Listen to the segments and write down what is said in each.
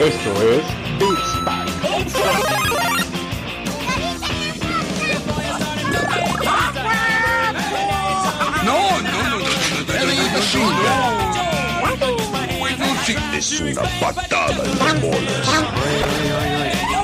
Esto es Beats No, no, no, no, no, no, no, no, Es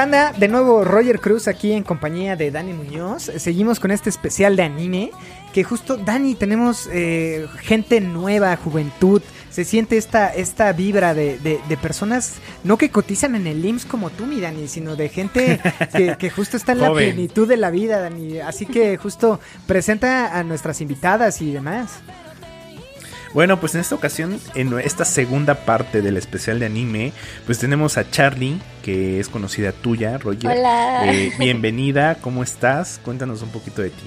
banda? De nuevo, Roger Cruz aquí en compañía de Dani Muñoz. Seguimos con este especial de anime. Que justo, Dani, tenemos eh, gente nueva, juventud. Se siente esta, esta vibra de, de- de personas, no que cotizan en el IMSS como tú, mi Dani, sino de gente que, que justo está en la Joven. plenitud de la vida, Dani. Así que justo presenta a nuestras invitadas y demás. Bueno, pues en esta ocasión, en esta segunda parte del especial de anime, pues tenemos a Charlie, que es conocida tuya, Roger. Hola. Eh, bienvenida, ¿cómo estás? Cuéntanos un poquito de ti.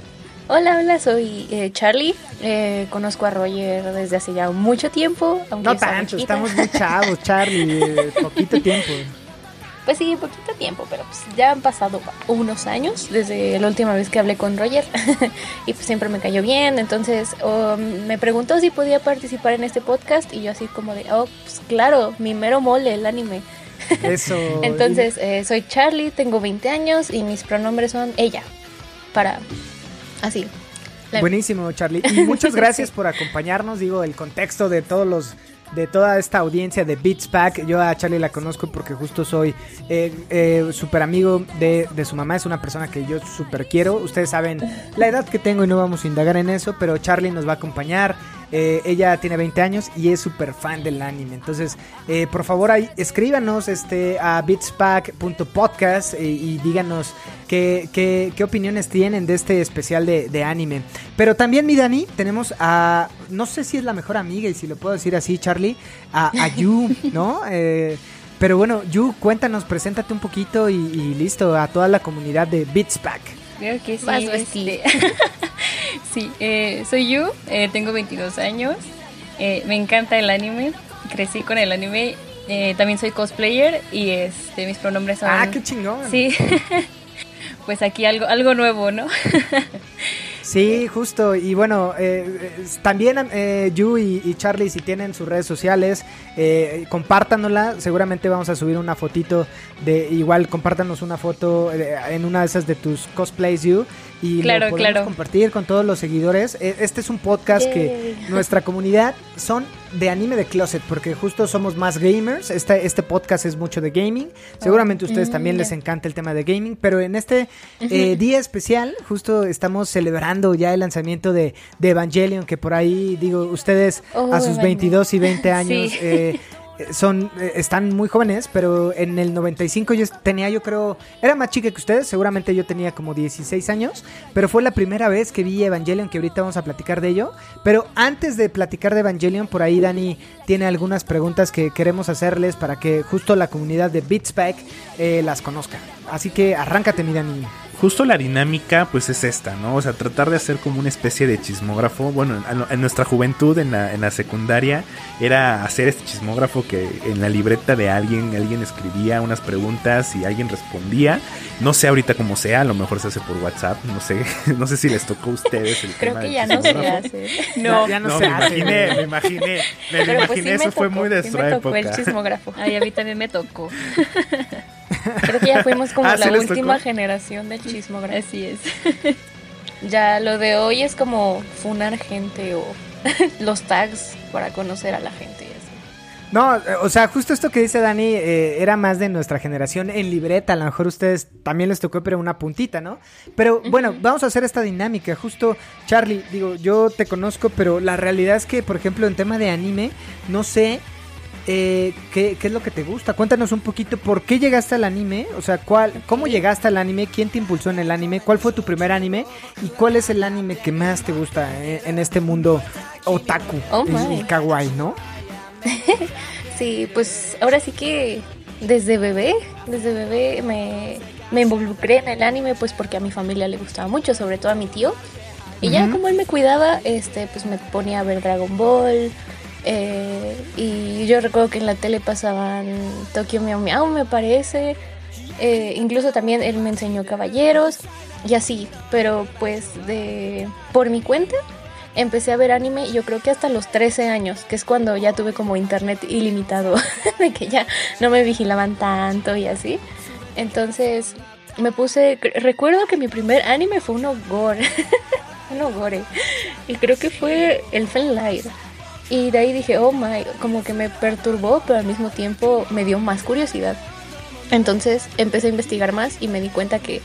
Hola, hola, soy eh, Charlie. Eh, conozco a Roger desde hace ya mucho tiempo. Aunque No tanto, estamos muy chavos, Charlie. eh, poquito tiempo. Pues sí, poquito tiempo, pero pues ya han pasado unos años desde la última vez que hablé con Roger. y pues siempre me cayó bien. Entonces um, me preguntó si podía participar en este podcast. Y yo así como de, oh, pues claro, mi mero mole, el anime. Eso. Entonces eh, soy Charlie, tengo 20 años y mis pronombres son ella. Para... Así. La- Buenísimo, Charlie. Y muchas gracias por acompañarnos. Digo, el contexto de todos los de toda esta audiencia de Beats Pack. Yo a Charlie la conozco porque justo soy eh, eh, súper amigo de, de su mamá. Es una persona que yo súper quiero. Ustedes saben la edad que tengo y no vamos a indagar en eso, pero Charlie nos va a acompañar. Eh, ella tiene 20 años y es súper fan del anime. Entonces, eh, por favor, ahí, escríbanos este, a beatspack.podcast eh, y díganos qué, qué, qué opiniones tienen de este especial de, de anime. Pero también, mi Dani, tenemos a, no sé si es la mejor amiga y si lo puedo decir así, Charlie, a, a Yu, ¿no? Eh, pero bueno, Yu, cuéntanos, preséntate un poquito y, y listo, a toda la comunidad de Beatspack. Creo que sí. Este. sí, eh, soy Yu, eh, tengo 22 años, eh, me encanta el anime, crecí con el anime, eh, también soy cosplayer y este, mis pronombres son... Ah, qué chingón. Sí, pues aquí algo, algo nuevo, ¿no? Sí, justo. Y bueno, eh, también eh, Yu y, y Charlie, si tienen sus redes sociales, eh, compártanosla. Seguramente vamos a subir una fotito de igual, compártanos una foto en una de esas de tus cosplays, Yu. Y Claro, lo podemos claro. compartir con todos los seguidores. Eh, Este es un podcast que nuestra comunidad son de anime de closet, porque justo somos más gamers. Este, este podcast es mucho de gaming. Seguramente a ustedes también les encanta el tema de gaming, pero en este eh, día especial justo estamos celebrando ya el lanzamiento de, de Evangelion, que por ahí, digo, ustedes Oh, a sus Evangelion. 22 y 20 años Sí. eh, son eh, están muy jóvenes, pero en el 95 yo tenía, yo creo, era más chica que ustedes, seguramente yo tenía como 16 años, pero fue la primera vez que vi Evangelion, que ahorita vamos a platicar de ello. Pero antes de platicar de Evangelion, por ahí Dani tiene algunas preguntas que queremos hacerles para que justo la comunidad de Beatspack eh, las conozca. Así que arráncate, mi Dani. Justo la dinámica, pues es esta, ¿no? O sea, tratar de hacer como una especie de chismógrafo. Bueno, en, en nuestra juventud, en la, en la secundaria, era hacer este chismógrafo que en la libreta de alguien, alguien escribía unas preguntas y alguien respondía. No sé ahorita cómo sea, a lo mejor se hace por WhatsApp, no sé, no sé si les tocó a ustedes el Creo tema que ya no se hace. No, ya no, No, se me hace. imaginé, me imaginé, me pues imaginé, me eso fue muy de sí nuestra me tocó época. el chismógrafo. Ay, a mí también me tocó. Creo que ya fuimos como Ah, ¿sí la última tocó? generación del chismógrafo. Así es. Ya lo de hoy es como funar gente o los tags para conocer a la gente. y así. No, o sea, justo esto que dice Dani eh, era más de nuestra generación en libreta. A lo mejor ustedes también les tocó, pero una puntita, ¿no? Pero bueno, vamos a hacer esta dinámica. Justo, Charlie, digo, yo te conozco, pero la realidad es que, por ejemplo, en tema de anime, no sé eh, ¿qué, qué es lo que te gusta? Cuéntanos un poquito, ¿por qué llegaste al anime? O sea, ¿cuál, ¿cómo llegaste al anime? ¿Quién te impulsó en el anime? ¿Cuál fue tu primer anime? ¿Y cuál es el anime que más te gusta eh, en este mundo otaku Oh, y- kawaii, no? Sí, pues ahora sí que desde bebé, desde bebé me, me involucré en el anime pues porque a mi familia le gustaba mucho, sobre todo a mi tío. Y ya como él me cuidaba, este, pues me ponía a ver Dragon Ball. Eh, y yo recuerdo que en la tele pasaban Tokyo Meow Meow, me parece. eh, incluso también él me enseñó Caballeros y así. Pero pues de por mi cuenta empecé a ver anime yo creo que hasta los 13 años, que es cuando ya tuve como internet ilimitado, de que ya no me vigilaban tanto y así. Entonces me puse, recuerdo que mi primer anime fue un gore, un gore, y creo que fue el Light. Y de ahí dije, oh my, como que me perturbó, pero al mismo tiempo me dio más curiosidad. Entonces empecé a investigar más y me di cuenta que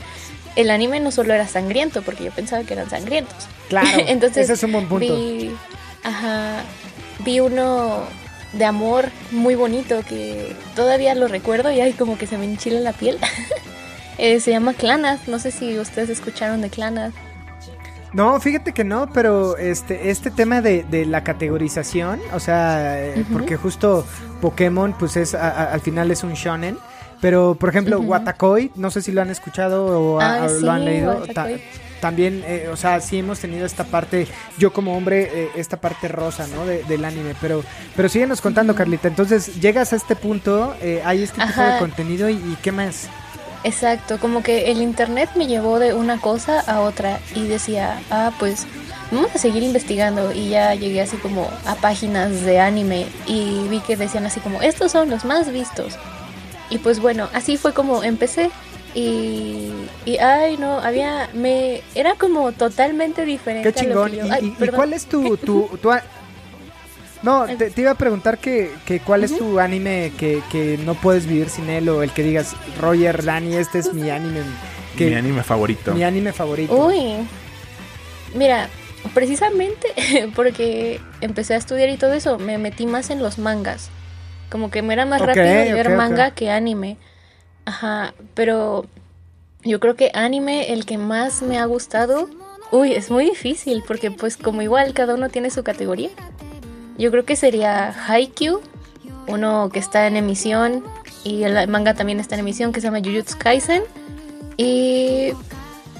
el anime no solo era sangriento, porque yo pensaba que eran sangrientos. Claro, Entonces ese es un buen punto. Vi, ajá, vi uno de amor muy bonito que todavía lo recuerdo y hay como que se me enchila la piel. Eh, se llama Clannad, no sé si ustedes escucharon de Clannad. No, fíjate que no, pero este, este tema de, de la categorización, o sea, eh, porque justo Pokémon, pues es a- a- al final es un shonen, pero por ejemplo, Ujú. Watakoi, no sé si lo han escuchado o, a- Ah, lo han leído. Ta- también, eh, o sea, sí hemos tenido esta parte, yo como hombre, eh, esta parte rosa, ¿no? De- del anime, pero, pero síguenos contando, Carlita. Entonces, llegas a este punto, eh, hay este tipo de contenido y, y ¿qué más? Exacto, como que el internet me llevó de una cosa a otra y decía, ah, pues vamos a seguir investigando y ya llegué así como a páginas de anime y vi que decían así como, estos son los más vistos. Y pues bueno, así fue como empecé y, y ay no, había, me, era como totalmente diferente. Qué a lo chingón. que ¿Y, yo- ay, y- y perdón. cuál es tu... tu, tu no, te, te iba a preguntar que, que cuál es tu anime que, que no puedes vivir sin él o el que digas, Roger, Dani, este es mi anime, que, Mi anime favorito. mi anime favorito. Uy, mira, precisamente porque empecé a estudiar y todo eso, me metí más en los mangas. Como que me era más rápido ver ok, ok. manga que anime. Ajá, pero yo creo que anime el que más me ha gustado. Uy, es muy difícil porque pues como igual cada uno tiene su categoría. Yo creo que sería Haikyuu, uno que está en emisión y el manga también está en emisión que se llama Jujutsu Kaisen y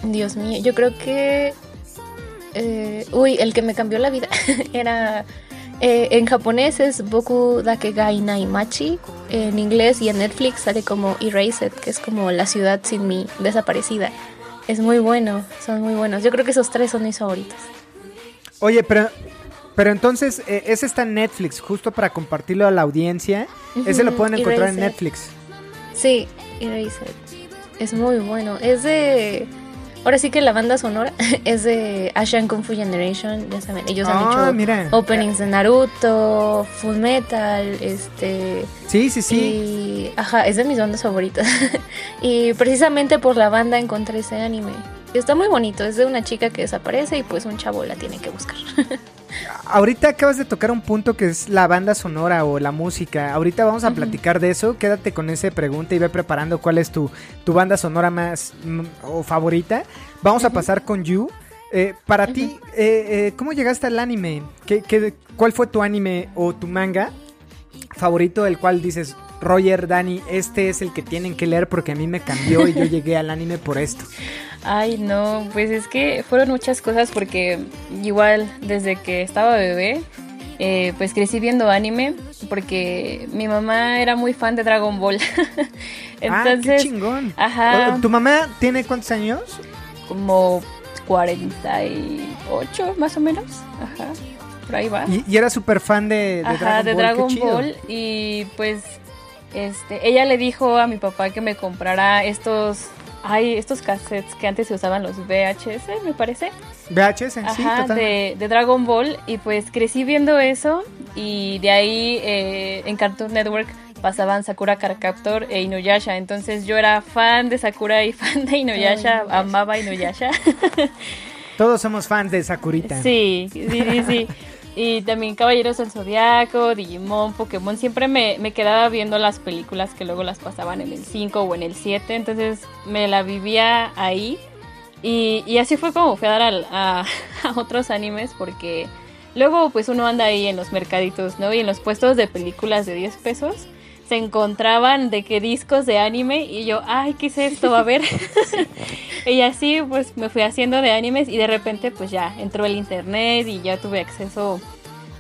Dios mío, yo creo que eh, uy, el que me cambió la vida era eh, en japonés es Boku Dakegai Naimachi, en inglés y en Netflix sale como Erased, que es como la ciudad sin mí, desaparecida. Es muy bueno, son muy buenos. Yo creo que esos tres son mis favoritos. Oye, pero, pero entonces, eh, ese está en Netflix, justo para compartirlo a la audiencia. ese lo pueden encontrar en. Netflix. Sí, Erased. Es muy bueno. Es de. Ahora sí que la banda sonora es de Asian Kung Fu Generation. Ya saben, ellos han Ah, hecho mira. openings de Naruto, Full Metal, este. Sí, sí, sí. Y. Ajá, es de mis bandas favoritas. y precisamente por la banda encontré ese anime. Está muy bonito. Es de una chica que desaparece y pues un chavo la tiene que buscar. Ahorita acabas de tocar un punto que es la banda sonora o la música. Ahorita vamos a platicar de eso. Quédate con esa pregunta y ve preparando cuál es tu, tu banda sonora más mm, o favorita. Vamos a pasar con You. Eh, para ti, eh, eh, ¿cómo llegaste al anime? ¿Qué, qué, cuál fue tu anime o tu manga favorito el cual dices, Roger, Dani, este es el que tienen que leer porque a mí me cambió y yo llegué al anime por esto? Ay, no, pues es que fueron muchas cosas porque igual desde que estaba bebé, eh, pues crecí viendo anime porque mi mamá era muy fan de Dragon Ball. ah, qué chingón. ajá. ¿Tu mamá tiene cuántos años? como 48 más o menos. Ajá, por ahí va. Y, y era súper fan de, de Ajá, Dragon de Ball. Dragon. Ball. Y pues, este, ella le dijo a mi papá que me comprara estos, ay, estos cassettes que antes se usaban los VHS, me parece. VHS, sí, Ajá, totalmente. de, de Dragon Ball. Y pues crecí viendo eso. Y de ahí eh, en Cartoon Network pasaban Sakura Card Captor e Inuyasha. Entonces yo era fan de Sakura y fan de Inuyasha. Inuyasha. amaba Inuyasha. Todos somos fans de Sakurita. sí, sí, sí, sí. Y también Caballeros del Zodiaco, Digimon, Pokémon. Siempre me, me, quedaba viendo las películas que luego las pasaban en el 5 o en el 7. Entonces me la vivía ahí. Y, y así fue como fui a dar a, a, otros animes porque luego pues uno anda ahí en los mercaditos, ¿no? Y en los puestos de películas de 10 pesos se encontraban de qué discos de anime y yo, ay, ¿qué es esto? A ver. y así pues me fui haciendo de animes y de repente pues ya entró el internet y ya tuve acceso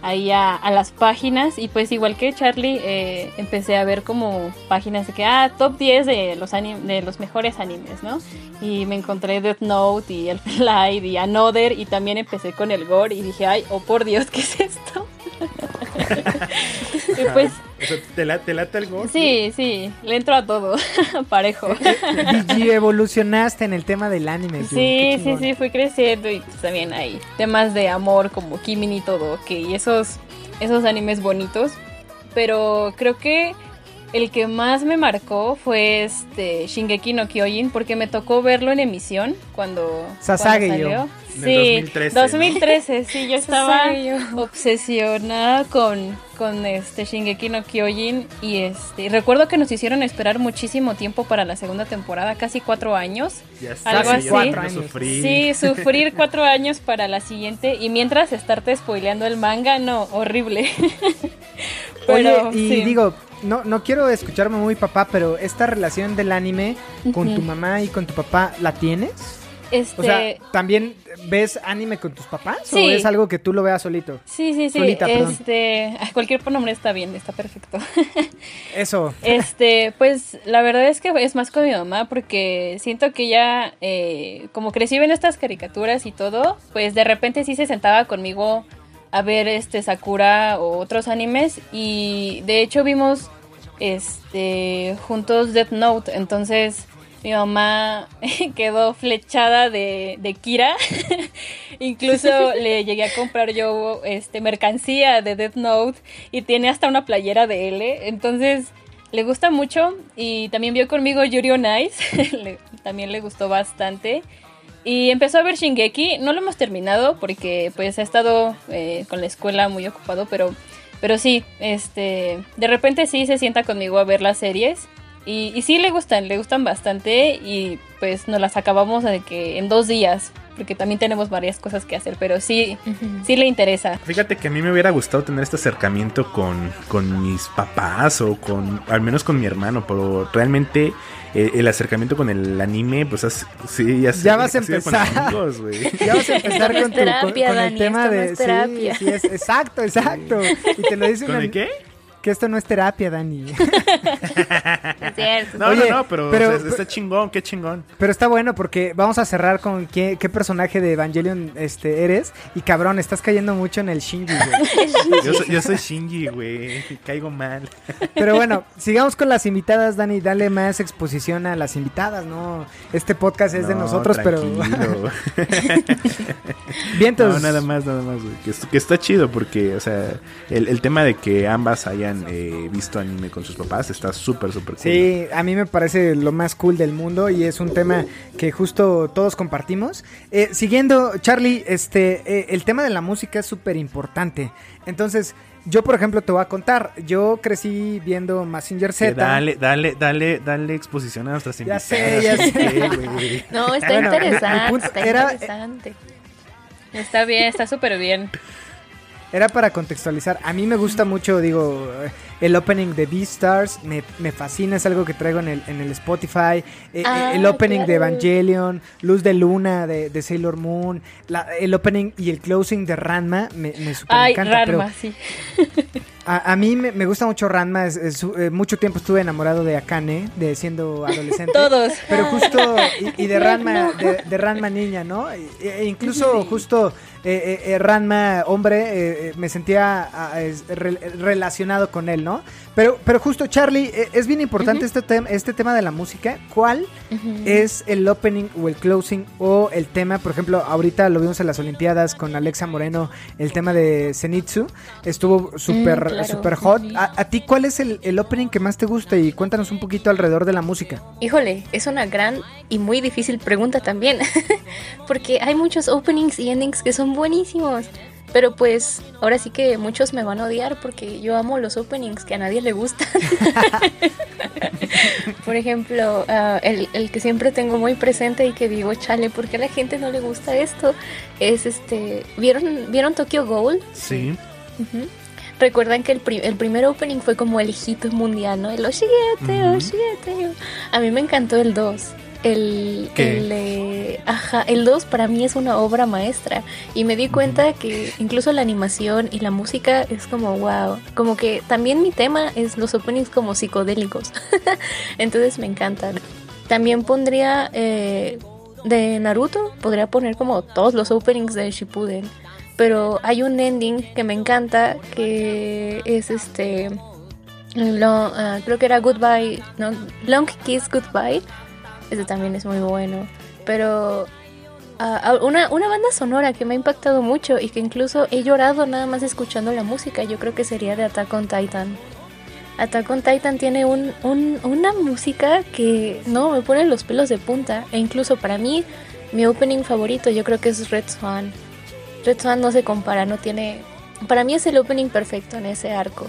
ahí a, a las páginas y pues igual que Charlie eh, empecé a ver como páginas de que, ah, top 10 de los, de los mejores animes, ¿no? Y me encontré Death Note y El Flight y Another y también empecé con el gore y dije, ay, oh por Dios, ¿qué es esto? y pues... ¿te, late, el gore? Sí, sí, le entro a todo, parejo. y evolucionaste en el tema del anime. Sí, sí, sí, fui creciendo y pues también hay temas de amor como Kimin y todo, que esos, esos animes bonitos. Pero creo que el que más me marcó fue este Shingeki no Kyojin porque me tocó verlo en emisión cuando, Sasage salió. Sí, 2013, 2013 sí, yo estaba obsesionada con, con este Shingeki no Kyojin y este recuerdo que nos hicieron esperar muchísimo tiempo para la segunda temporada, casi cuatro años, ya algo así. Sufrir. Sí, sufrir cuatro años para la siguiente y mientras estarte spoileando el manga, no, horrible. Pero, Oye, y digo, no, no quiero escucharme muy papá, pero esta relación del anime con tu mamá y con tu papá, ¿la tienes? Este... O sea, ¿también ves anime con tus papás? Sí. ¿O es algo que tú lo veas solito? Sí, sí, sí. Solita, este, cualquier pronombre está bien, está perfecto. Eso. Este, pues la verdad es que es más con mi mamá porque siento que ella, eh, como crecí en estas caricaturas y todo, pues de repente sí se sentaba conmigo a ver este Sakura o otros animes y de hecho vimos este juntos Death Note, entonces mi mamá quedó flechada de, de Kira. Incluso le llegué a comprar yo este mercancía de Death Note y tiene hasta una playera de L. Entonces le gusta mucho y también vio conmigo Yuri on también le gustó bastante. Y empezó a ver Shingeki. No lo hemos terminado porque pues ha estado eh, con la escuela muy ocupado, pero, pero sí, este, de repente sí se sienta conmigo a ver las series. Y, y, sí le gustan, le gustan bastante y pues nos las acabamos de que en dos días, porque también tenemos varias cosas que hacer, pero sí, sí le interesa. Fíjate que a mí me hubiera gustado tener este acercamiento con, con mis papás o con, al menos con mi hermano, pero realmente eh, el acercamiento con el anime, pues as, sí, ya, ya vas a empezar. Amigos, ya vas a empezar con, tu, terapia, con, con Dani, el tema de. Es terapia. Sí, sí, es, exacto, exacto. Y te lo dice ¿Con una, el qué? Que esto no es terapia, Dani. Es cierto. No, Oye, no, no, pero, pero- o sea, está chingón, qué chingón. Pero está bueno porque vamos a cerrar con qué, qué personaje de Evangelion este, eres. Y cabrón, estás cayendo mucho en el Shinji, güey. Yo soy, yo soy Shinji, güey. Caigo mal. Pero bueno, sigamos con las invitadas, Dani. Dale más exposición a las invitadas, ¿no? Este podcast es de No, nosotros, pero. Bien, No, entonces. nada más, nada más, güey. Que está chido porque, o sea, el, el tema de que ambas hayan eh, visto anime con sus papás está súper, súper cool. Sí, a mí me parece lo más cool del mundo y es un tema que justo todos compartimos. Eh, siguiendo, Charlie, este, eh, el tema de la música es súper importante. Entonces, yo por ejemplo te voy a contar, yo crecí viendo Massinger Z. dale, dale, dale, dale exposición a nuestras Ya invitadas. sé, ya sé. Sí, güey. No, está Bueno, interesante. está era- interesante. Está bien, está súper bien. Era para contextualizar. A mí me gusta mucho, digo, el opening de Beastars. Me, me fascina, es algo que traigo en el, en el Spotify. Eh, Ah, eh, el opening de. Evangelion, Luz de Luna de, de Sailor Moon. la- el opening y el closing de Ranma me, me super Ay, encanta. pero Ranma, sí. a, a mí me, me gusta mucho Ranma. es- es- eh, mucho tiempo estuve enamorado de Akane, de siendo adolescente. Todos. Pero justo, y, y de Ranma, de, de Ranma niña, ¿no? E, e incluso justo eh, Ranma hombre, me sentía ah, re- relacionado con él, ¿no? Pero, pero justo Charlie, eh, es bien importante este, tem- este tema de la música. ¿Cuál es el opening o el closing o el tema? Por ejemplo, ahorita lo vimos en las Olimpiadas con Alexa Moreno, el tema de Zenitsu. Estuvo súper Mm, claro. súper hot. ¿A, a ti cuál es el, el opening que más te gusta? Y cuéntanos un poquito alrededor de la música. Híjole, es una gran y muy difícil pregunta también. Porque hay muchos openings y endings que son buenísimos. Pero pues ahora sí que muchos me van a odiar porque yo amo los openings que a nadie le gustan. Por ejemplo, uh, el, el, que siempre tengo muy presente y que digo, chale, ¿por qué a la gente no le gusta esto? Es este, ¿vieron, ¿vieron Tokyo Ghoul? Sí. Uh -huh. Recuerdan que el, pri el, primer opening fue como el hit mundial, ¿no? El Oshiete, uh -huh. Oshiete. A mí me encantó el 2. El, el, eh, ajá, el 2 para mí es una obra maestra. Y me di cuenta que incluso la animación y la música es como wow, como que también mi tema es los openings como psicodélicos, entonces me encantan. También pondría eh, de Naruto, podría poner como todos los openings de Shippuden, pero hay un ending que me encanta que es este, lo, uh, creo que era Goodbye, no, Long Kiss Goodbye ese también es muy bueno. Pero uh, una, una banda sonora que me ha impactado mucho y que incluso he llorado nada más escuchando la música, yo creo que sería de Attack on Titan. Attack on Titan tiene un, un, una música que no me pone los pelos de punta. E incluso para mí, mi opening favorito yo creo que es Red Swan. Red Swan no se compara, no tiene... Para mí es el opening perfecto en ese arco.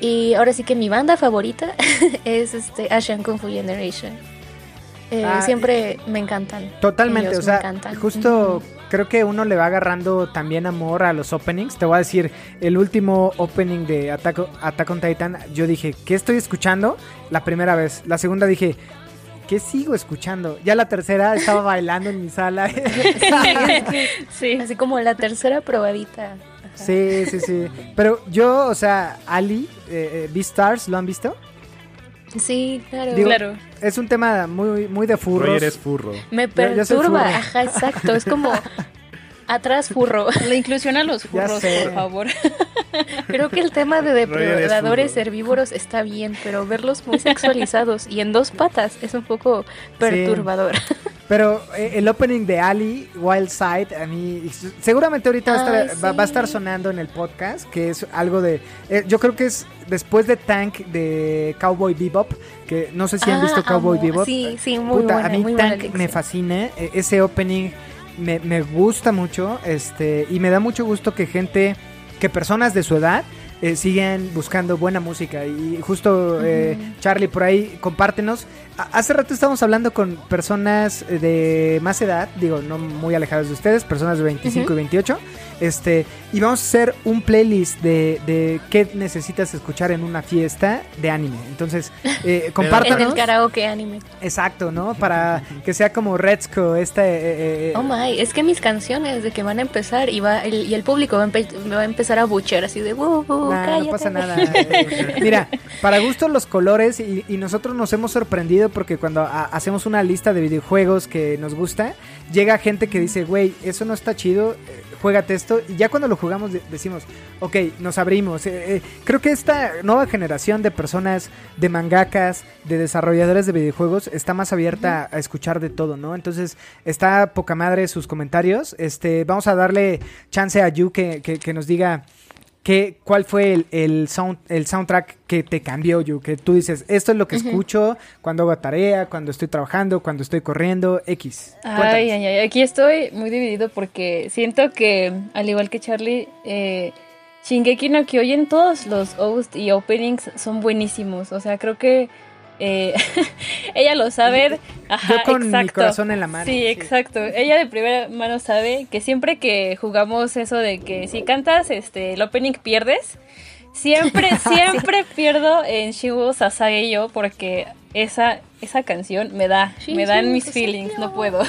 Y ahora sí que mi banda favorita es este Asian Kung Fu Generation. Eh, ah, siempre me encantan. Totalmente, o sea, justo uh -huh. creo que uno le va agarrando también amor a los openings. Te voy a decir, el último opening de Attack, Attack on Titan, yo dije, ¿qué estoy escuchando? La primera vez. La segunda dije, ¿qué sigo escuchando? Ya la tercera estaba bailando en mi sala. sí, sí, así como la tercera probadita. Ajá. Sí, sí, sí. Pero yo, o sea, Ali, eh, eh, Beastars, ¿lo han visto? Sí, claro. Digo, claro. Es un tema muy, muy de furros. Roger es furro. Me perturba, ajá, exacto. Es como atrás furro. La inclusión a los furros, por favor. Creo que el tema de depredadores herbívoros está bien, pero verlos muy sexualizados y en dos patas es un poco perturbador. Sí. Pero eh, el opening de Ali, Wild Side, a mí seguramente ahorita va, a estar, sí. va, va, a estar sonando en el podcast, que es algo de... Eh, yo creo que es después de Tank de Cowboy Bebop, que no sé si ah, han visto Cowboy amo. Bebop. Sí, sí, muy Puta, buena, A mí muy Tank me fascina, e, ese opening me, me gusta mucho, este y me da mucho gusto que gente, que personas de su edad eh, siguen buscando buena música. Y justo, eh. Charlie, por ahí, compártenos. Hace rato estábamos hablando con personas de más edad, digo, no muy alejadas de ustedes, personas de 25 uh -huh. y 28. Este, y vamos a hacer un playlist de, de qué necesitas escuchar en una fiesta de anime. Entonces, eh, compártanos. en el karaoke anime. Exacto, ¿no? Para que sea como Redsco, esta. Eh, oh my, es que mis canciones de que van a empezar y, va, el, y el público va a, me va a empezar a buchear así de, uh, uh, nah, no pasa nada. Mira, para gusto los colores y, y, nosotros nos hemos sorprendido porque cuando a, hacemos una lista de videojuegos que nos gusta, llega gente que dice, güey, eso no está chido, eh, juégate esto. Y ya cuando lo jugamos decimos, ok, nos abrimos. Eh, eh, creo que esta nueva generación de personas, de mangakas, de desarrolladores de videojuegos, está más abierta a escuchar de todo, ¿no? Entonces, está poca madre sus comentarios. Este, vamos a darle chance a Yu que, que, que nos diga... ¿Qué, ¿Cuál fue el, el, sound, el soundtrack que te cambió, Yu? Que tú dices, esto es lo que uh -huh. escucho cuando hago tarea, cuando estoy trabajando, cuando estoy corriendo, X. Ay, ay, ay, aquí estoy muy dividido porque siento que, al igual que Charlie, eh, Shingeki no Kyojin, todos los hosts y openings son buenísimos. O sea, creo que eh, ella lo sabe. Ajá, Yo con exacto. mi corazón en la mano. Sí, sí, exacto. Ella de primera mano sabe que siempre que jugamos eso de que si cantas este el opening pierdes, siempre, siempre sí. pierdo en Shibu Sasage yo porque esa, esa canción me da, me dan mis feelings, no puedo.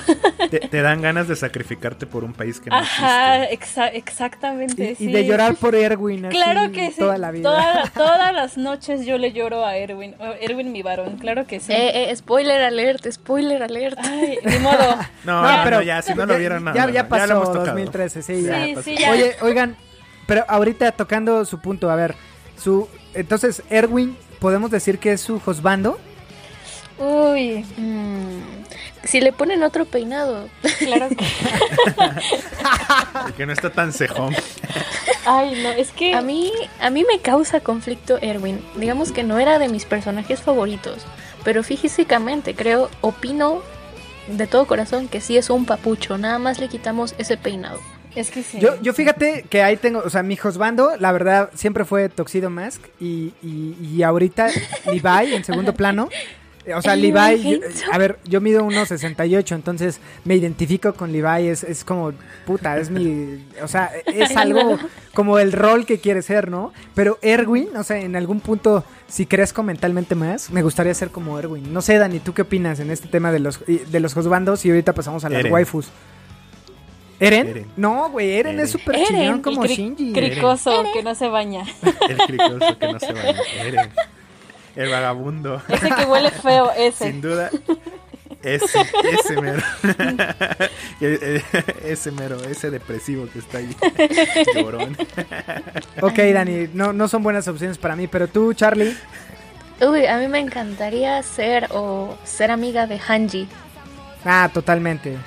Te, te, dan ganas de sacrificarte por un país que no Ajá, exa exactamente. Y, sí. y, de llorar por Erwin. Así, claro que sí. Toda la vida. Toda, todas las noches yo le lloro a Erwin. Erwin, mi varón, claro que sí. Eh, eh, spoiler alert, spoiler alert. Ay, ni modo. no, ya, pero ya, si no lo vieron nada. Ya, ya pasó ya 2013, sí, sí, ya. Sí, ya. Oye, oigan, pero ahorita tocando su punto, a ver, su entonces Erwin, podemos decir que es su Josbando. Uy, mmm, si le ponen otro peinado. Claro que. que no está tan cejón. Ay, no, es que a mí a mí me causa conflicto Erwin. Digamos que no era de mis personajes favoritos, pero físicamente creo, opino de todo corazón que sí es un papucho, nada más le quitamos ese peinado. Es que sí. Yo, yo fíjate que ahí tengo, o sea, mi josbando, la verdad, siempre fue Tuxedo Mask y, y, y ahorita Levi en segundo plano. O sea, Levi, yo- a ver, yo mido 1.68, entonces me identifico con Levi, es, es como, puta, es mi, o sea, es algo como el rol que quiere ser, ¿no? Pero Erwin, o sea, en algún punto, si crezco mentalmente más, me gustaría ser como Erwin. No sé, Dani, ¿tú qué opinas en este tema de los, de los josbandos? Y ahorita pasamos a las Eren. waifus. ¿Eren? Eren. No, güey, Eren, Eren. es súper el como cri- Shinji. Cricoso que no se baña. El cricoso que no se baña. Eren. El vagabundo. Ese que huele feo, ese. Sin duda. Ese, ese mero. Ese mero, ese depresivo que está ahí. Llorón. Ok, Dani, no, no son buenas opciones para mí, pero tú, Charlie. Uy, a mí me encantaría ser o ser amiga de Hanji. Ah, totalmente.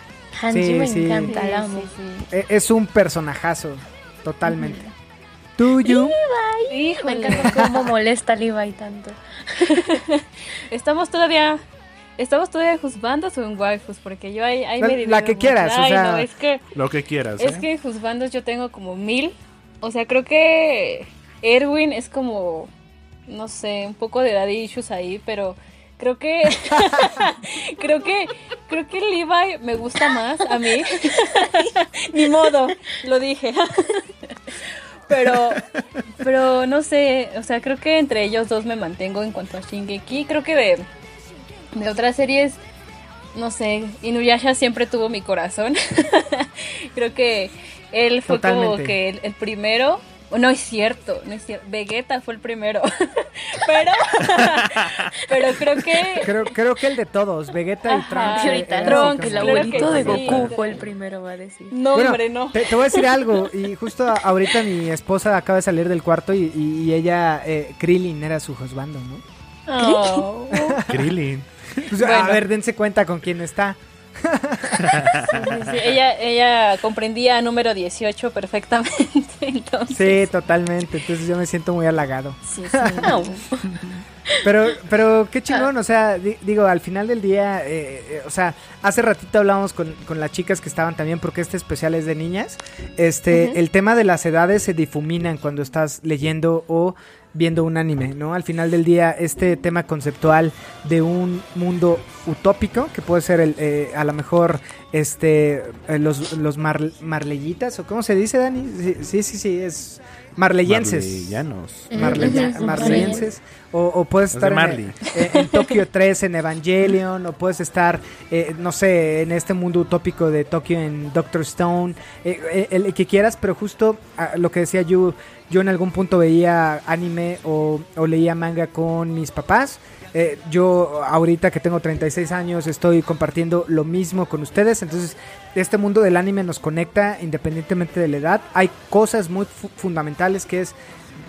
Hanji Sí, me sí. encanta, Sí, la amo. sí, E- Es un personajazo, totalmente. ¿Tú, Yu? sí. Me encanta cómo molesta a Levi tanto. Estamos todavía. ¿Estamos todavía en juzbandos o en waifus? Porque yo ahí, ahí La- me la que quieras, o sea- no, es que, Lo que quieras. es ¿eh? que en juzbandos yo tengo como mil. O sea, creo que Erwin es como, no sé, un poco de daddy issues ahí, pero creo que, creo que, creo que Levi me gusta más a mí. Ni modo, lo dije. Pero, pero no sé, o sea, creo que entre ellos dos me mantengo en cuanto a Shingeki. Creo que de, de otras series, no sé, Inuyasha siempre tuvo mi corazón. creo que él fue como que el, el primero. No es cierto, no es cierto. Vegeta fue el primero. pero, pero creo que Creo, creo que el de todos, Vegeta y Ajá. Trunks. Y eh, ahorita era Trunks, el abuelito de sí. Goku fue el primero, va a decir. no, Bueno, hombre, no. Te, te voy a decir algo, y justo a- ahorita mi esposa acaba de salir del cuarto y, y- y ella, eh, Krillin era su josbando, ¿no? Oh. Krillin. Pues, A Bueno. ver, dense cuenta con quién está. Sí, ella, ella comprendía número 18 perfectamente. Entonces, Sí, totalmente, entonces yo me siento muy halagado. sí, sí, no. Pero, pero qué chingón, o sea, di- digo, al final del día, eh, eh, o sea, hace ratito hablábamos con, con las chicas que estaban también, porque este especial es de niñas. Este, el tema de las edades se difuminan cuando estás leyendo o viendo un anime, ¿no? Al final del día, este tema conceptual de un mundo utópico, que puede ser el, eh, a lo mejor, este, eh, los, los mar- marleyitas, o cómo se dice, Dani? Sí, sí, sí, sí, es marleyenses. Marleyanos. Marleya- Ujú. marleyenses o, o puedes estar en, eh, en Tokio 3 en Evangelion o puedes estar eh, no sé en este mundo utópico de Tokio en Doctor Stone eh, el que quieras pero justo ah, lo que decía yo yo en algún punto veía anime o, o leía manga con mis papás. Eh, yo ahorita que tengo 36 años estoy compartiendo lo mismo con ustedes. Entonces este mundo del anime nos conecta independientemente de la edad. Hay cosas muy fu- fundamentales que es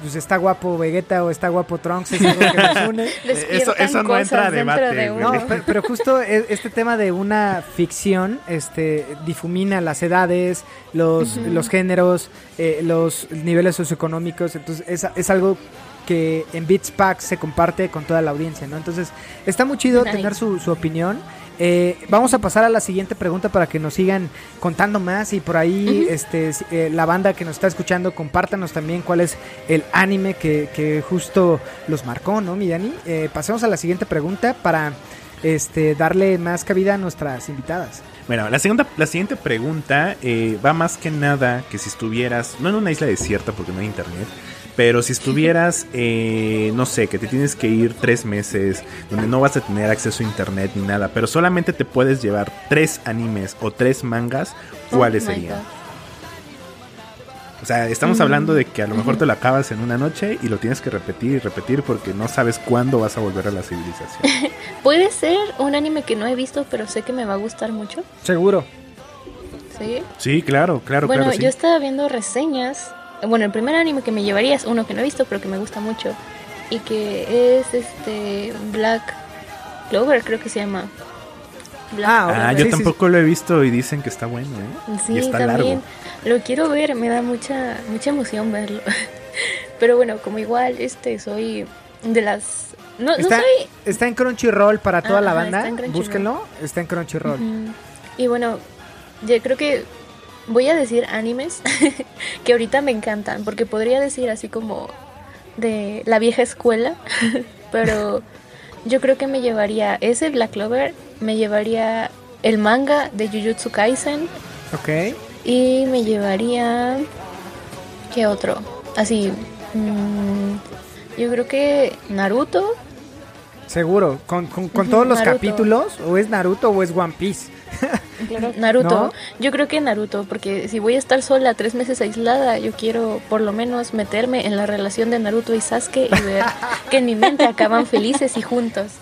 pues está guapo Vegeta o está guapo Trunks es algo que nos une Despiertan eso no entra a debate, de no, pero, pero justo e- este tema de una ficción este, difumina las edades, los, los géneros, eh, los niveles socioeconómicos, entonces es, es algo que en Beats Pack se comparte con toda la audiencia, ¿no? Entonces está muy chido Nice. tener su, su opinión. Eh, vamos a pasar a la siguiente pregunta para que nos sigan contando más y por ahí este eh, la banda que nos está escuchando compártanos también cuál es el anime que, que justo los marcó, ¿no, mi Dani? Eh, pasemos a la siguiente pregunta para este darle más cabida a nuestras invitadas. Bueno, la, segunda, la siguiente pregunta eh, va más que nada que si estuvieras, no en una isla desierta porque no hay internet, pero si estuvieras, eh, no sé, que te tienes que ir tres meses, donde no vas a tener acceso a internet ni nada, pero solamente te puedes llevar tres animes o tres mangas, ¿cuáles Oh my serían? God. O sea, estamos hablando de que a lo mejor te lo acabas en una noche y lo tienes que repetir y repetir porque no sabes cuándo vas a volver a la civilización. Puede ser un anime que no he visto, pero sé que me va a gustar mucho. Seguro. ¿Sí? Sí, claro, claro, bueno, claro. sí. yo estaba viendo reseñas. Bueno, el primer anime que me llevaría es uno que no he visto, pero que me gusta mucho. Y que es este Black Clover, creo que se llama. Black Ah, Ah, Sí, yo sí, tampoco lo he visto y dicen que está bueno, ¿eh? Sí, y está también. largo. Lo quiero ver, me da mucha mucha emoción verlo. Pero bueno, como igual este soy de las no, soy está en Crunchyroll para toda la banda. está en Crunchyroll. Búsquenlo. Está en Crunchyroll. Y bueno, yo creo que voy a decir animes que ahorita me encantan, porque podría decir así como de la vieja escuela, pero yo creo que me llevaría ese Black Clover, me llevaría el manga de Jujutsu Kaisen Ok. y me llevaría ¿qué otro? Así mm, yo creo que Naruto Seguro. ¿Con, con, todos los capítulos? ¿O es Naruto o es One Piece? Naruto. ¿No? Yo creo que Naruto, porque si voy a estar sola tres meses aislada, yo quiero por lo menos meterme en la relación de Naruto y Sasuke y ver que en mi mente acaban felices y juntos.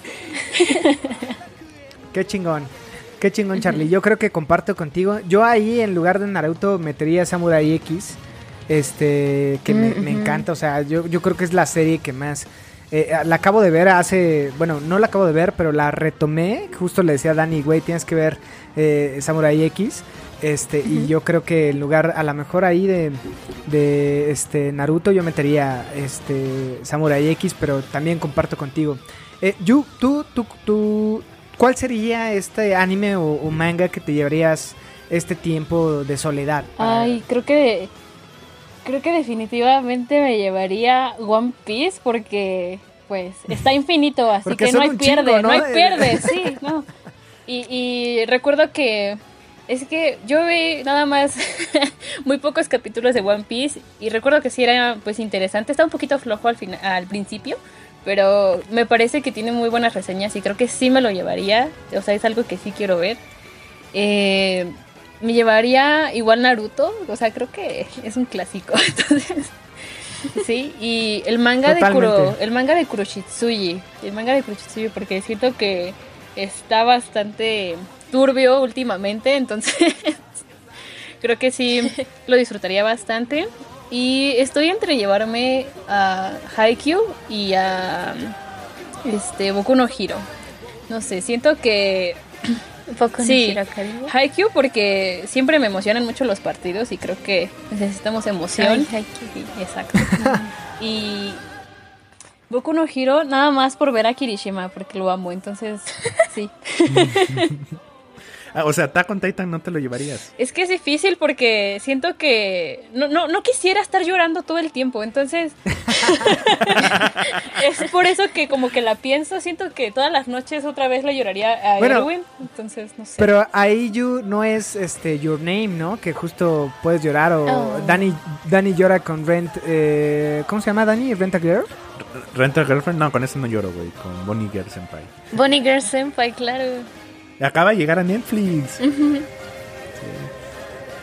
Qué chingón. Qué chingón, Charlie. Yo creo que comparto contigo. Yo ahí, en lugar de Naruto, metería Samurai X. Este, que me, me encanta. O sea, yo, yo creo que es la serie que más. Eh, la acabo de ver hace. Bueno, no la acabo de ver, pero la retomé. Justo le decía a Dani, güey, tienes que ver eh, Samurai X. Este, y yo creo que en lugar, a lo mejor ahí de, de este Naruto, yo metería este Samurai X, pero también comparto contigo. Eh, Yu, tú, tú, tú, ¿cuál sería este anime o, o manga que te llevarías este tiempo de soledad? para- Ay, creo que creo que definitivamente me llevaría One Piece porque pues está infinito, así Porque que no hay pierde, chingo, no, ¿no? hay pierde, sí, no. Y, y recuerdo que es que yo vi nada más muy pocos capítulos de One Piece y recuerdo que sí era pues interesante, está un poquito flojo al final, al principio, pero me parece que tiene muy buenas reseñas y creo que sí me lo llevaría, o sea, es algo que sí quiero ver. Eh, me llevaría igual Naruto, o sea, creo que es un clásico, entonces sí, y el manga de Kuro, el manga de Kuroshitsuji, el manga de Kuroshitsuji porque siento que está bastante turbio últimamente, entonces creo que sí lo disfrutaría bastante y estoy entre llevarme a Haikyuu y a este Boku no Hero. No sé, siento que Poco no Sí. Haikyuu porque siempre me emocionan mucho los partidos y creo que necesitamos emoción. Ay, Haikyuu. Sí, exacto. y Boku no Hero nada más por ver a Kirishima porque lo amo, entonces sí. Ah, o sea, Attack on Titan no te lo llevarías. Es que es difícil porque siento que no, no, no quisiera estar llorando todo el tiempo, entonces es por eso que como que la pienso, siento que todas las noches otra vez le lloraría a Bueno, Erwin, entonces no sé. Pero ahí Yu no es este Your Name, ¿no? Que justo puedes llorar o Oh. Dani, Dani llora con Rent, eh, ¿cómo se llama Dani? Rent a Girl. Rent a Girlfriend, no, con eso no lloro, güey. Con Bonnie Girl Senpai. Bonnie Girl Senpai, claro. Acaba de llegar a Netflix. Sí.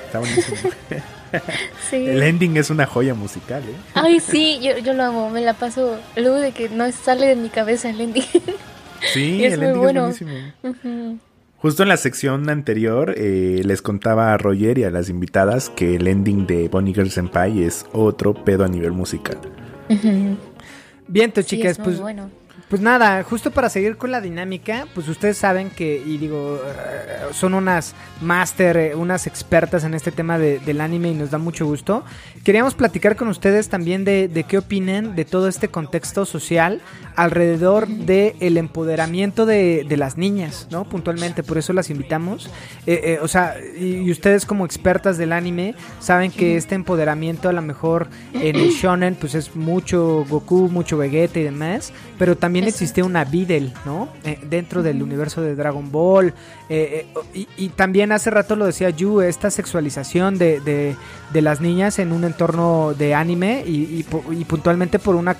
Está buenísimo. Sí. El ending es una joya musical, ¿eh? Ay, sí, yo, yo lo amo, me la paso. Luego de que no sale de mi cabeza el ending. Sí, es el muy ending bueno. es buenísimo. Justo en la sección anterior eh, les contaba a Roger y a las invitadas que el ending de Bonnie Girl Senpai es otro pedo a nivel musical. Bien, Sí, chicas, es muy pues, bueno. Pues nada, justo para seguir con la dinámica, pues ustedes saben que, y digo, eh, son unas máster, eh, unas expertas en este tema de- del anime y nos da mucho gusto. Queríamos platicar con ustedes también de, de qué opinan de todo este contexto social alrededor del el empoderamiento de, de las niñas, ¿no? Puntualmente, por eso las invitamos. Eh, eh, o sea, y, y ustedes como expertas del anime saben que este empoderamiento a lo mejor en el shonen pues es mucho Goku, mucho Vegeta y demás, pero también Exacto. existía una Videl, ¿no? Eh, dentro del universo de Dragon Ball. eh, eh, y, y también hace rato lo decía Yu, esta sexualización de, de- de las niñas en un entorno de anime y, y y puntualmente por una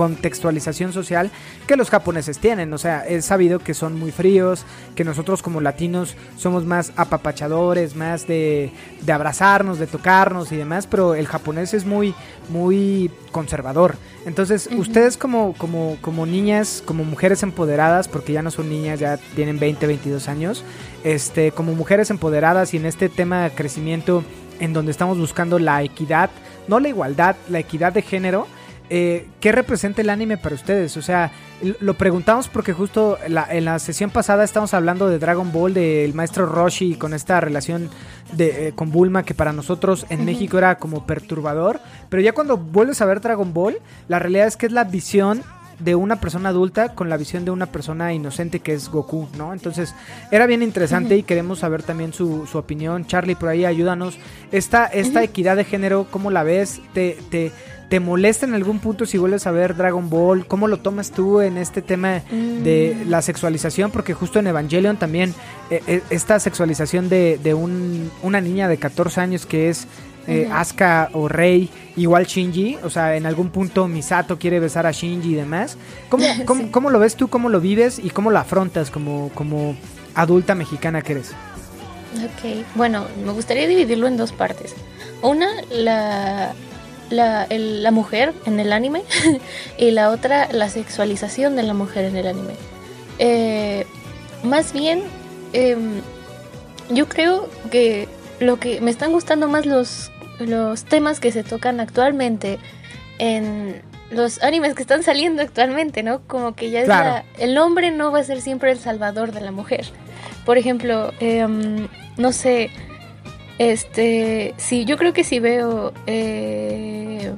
contextualización social que los japoneses tienen. O sea, es sabido que son muy fríos, que nosotros como latinos somos más apapachadores, más de, de abrazarnos, de tocarnos y demás, pero el japonés es muy, muy conservador. Entonces, ustedes como, como, como niñas, como mujeres empoderadas, porque ya no son niñas, ya tienen 20, 22 años, este, como mujeres empoderadas y en este tema de crecimiento en donde estamos buscando la equidad, no la igualdad, la equidad de género, eh, ¿qué representa el anime para ustedes? O sea, lo preguntamos porque justo la- en la sesión pasada estamos hablando de Dragon Ball, del maestro Roshi con esta relación de, eh, con Bulma que para nosotros en México era como perturbador, pero ya cuando vuelves a ver Dragon Ball, la realidad es que es la visión de una persona adulta con la visión de una persona inocente que es Goku, ¿no? Entonces, era bien interesante y queremos saber también su, su opinión. Charlie, por ahí ayúdanos. Esta, esta equidad de género, ¿cómo la ves? ¿Te, te, te molesta en algún punto si vuelves a ver Dragon Ball? ¿Cómo lo tomas tú en este tema de Mm. la sexualización? Porque justo en Evangelion también eh, eh, esta sexualización de, de un, una niña de 14 años que es eh. Asuka o Rey, igual Shinji, o sea, en algún punto Misato quiere besar a Shinji y demás. ¿Cómo, cómo, Sí. cómo lo ves tú? ¿Cómo lo vives? ¿Y cómo lo afrontas como, como adulta mexicana que eres? Ok, bueno, me gustaría dividirlo en dos partes. Una, la, la, el- la mujer en el anime y la otra, la sexualización de la mujer en el anime. Eh, más bien, em, yo creo que lo que me están gustando más los, los temas que se tocan actualmente en los animes que están saliendo actualmente, ¿no? Como que ya es la- el hombre no va a ser siempre el salvador de la mujer. Por ejemplo, em, no sé, este, sí, yo creo que si veo, eh,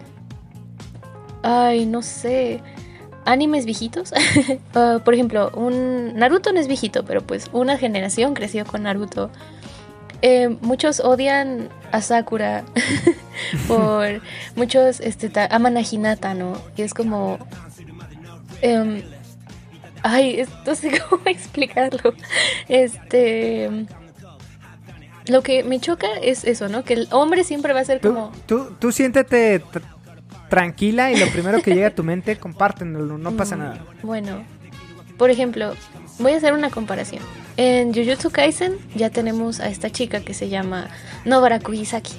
ay, no sé, animes viejitos. Ah, por ejemplo, un Naruto no es viejito, pero pues una generación creció con Naruto. Eh, muchos odian a Sakura por muchos este aman a Hinata, ¿no? Y es como em, ay, es- no sé cómo explicarlo. Este lo que me choca es eso, ¿no? Que el hombre siempre va a ser Tú, como tú, tú siéntete tranquila y lo primero que llega a tu mente, compártenlo, no pasa Mm, nada. Bueno, por ejemplo, voy a hacer una comparación. En Jujutsu Kaisen ya tenemos a esta chica que se llama Nobara Kugisaki.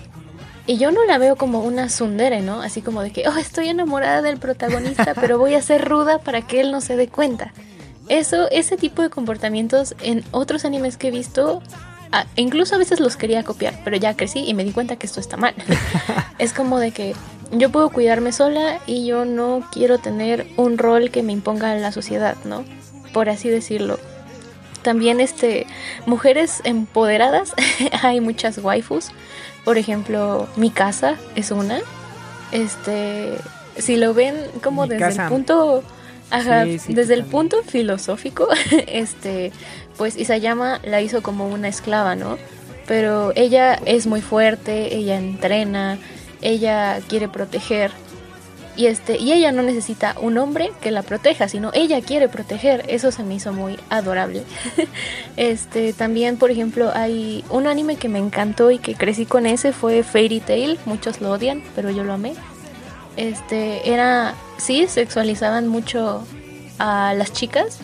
Y yo no la veo como una tsundere, ¿no? Así como de que, oh, estoy enamorada del protagonista, pero voy a ser ruda para que él no se dé cuenta. Eso, ese tipo de comportamientos en otros animes que he visto, incluso a veces los quería copiar, pero ya crecí y me di cuenta que esto está mal. es como de que yo puedo cuidarme sola y yo no quiero tener un rol que me imponga la sociedad, ¿no? Por así decirlo. También este mujeres empoderadas, hay muchas waifus. Por ejemplo, mi casa es una. Este, si lo ven como desde el punto ajá, Sí, sí, desde el punto filosófico, este, pues Isayama la hizo como una esclava, ¿no? Pero ella es muy fuerte, ella entrena, ella quiere proteger. Y este, y ella no necesita un hombre que la proteja, sino ella quiere proteger. Eso se me hizo muy adorable. este, también, por ejemplo, hay un anime que me encantó y que crecí con ese fue Fairy Tail. Muchos lo odian, pero yo lo amé. Este, era, sí, sexualizaban mucho a las chicas,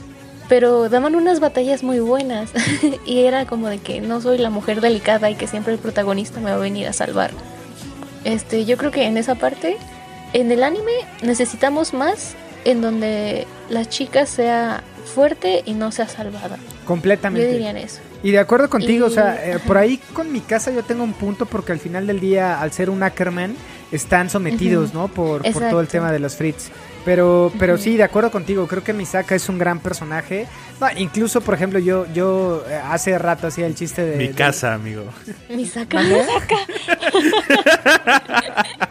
pero daban unas batallas muy buenas. y era como de que no soy la mujer delicada y que siempre el protagonista me va a venir a salvar. Este, yo creo que en esa parte, en el anime necesitamos más en donde la chica sea fuerte y no sea salvada. Completamente. Yo diría en eso. Y de acuerdo contigo, Y- o sea, eh, por ahí con mi casa yo tengo un punto porque al final del día, al ser un Ackerman, están sometidos. ¿no? Por, por todo el tema de los Fritz. Pero, pero sí, de acuerdo contigo, creo que Misaka es un gran personaje. No, incluso, por ejemplo, yo, yo eh, hace rato hacía el chiste de... Mi de- casa, amigo. Mi saca.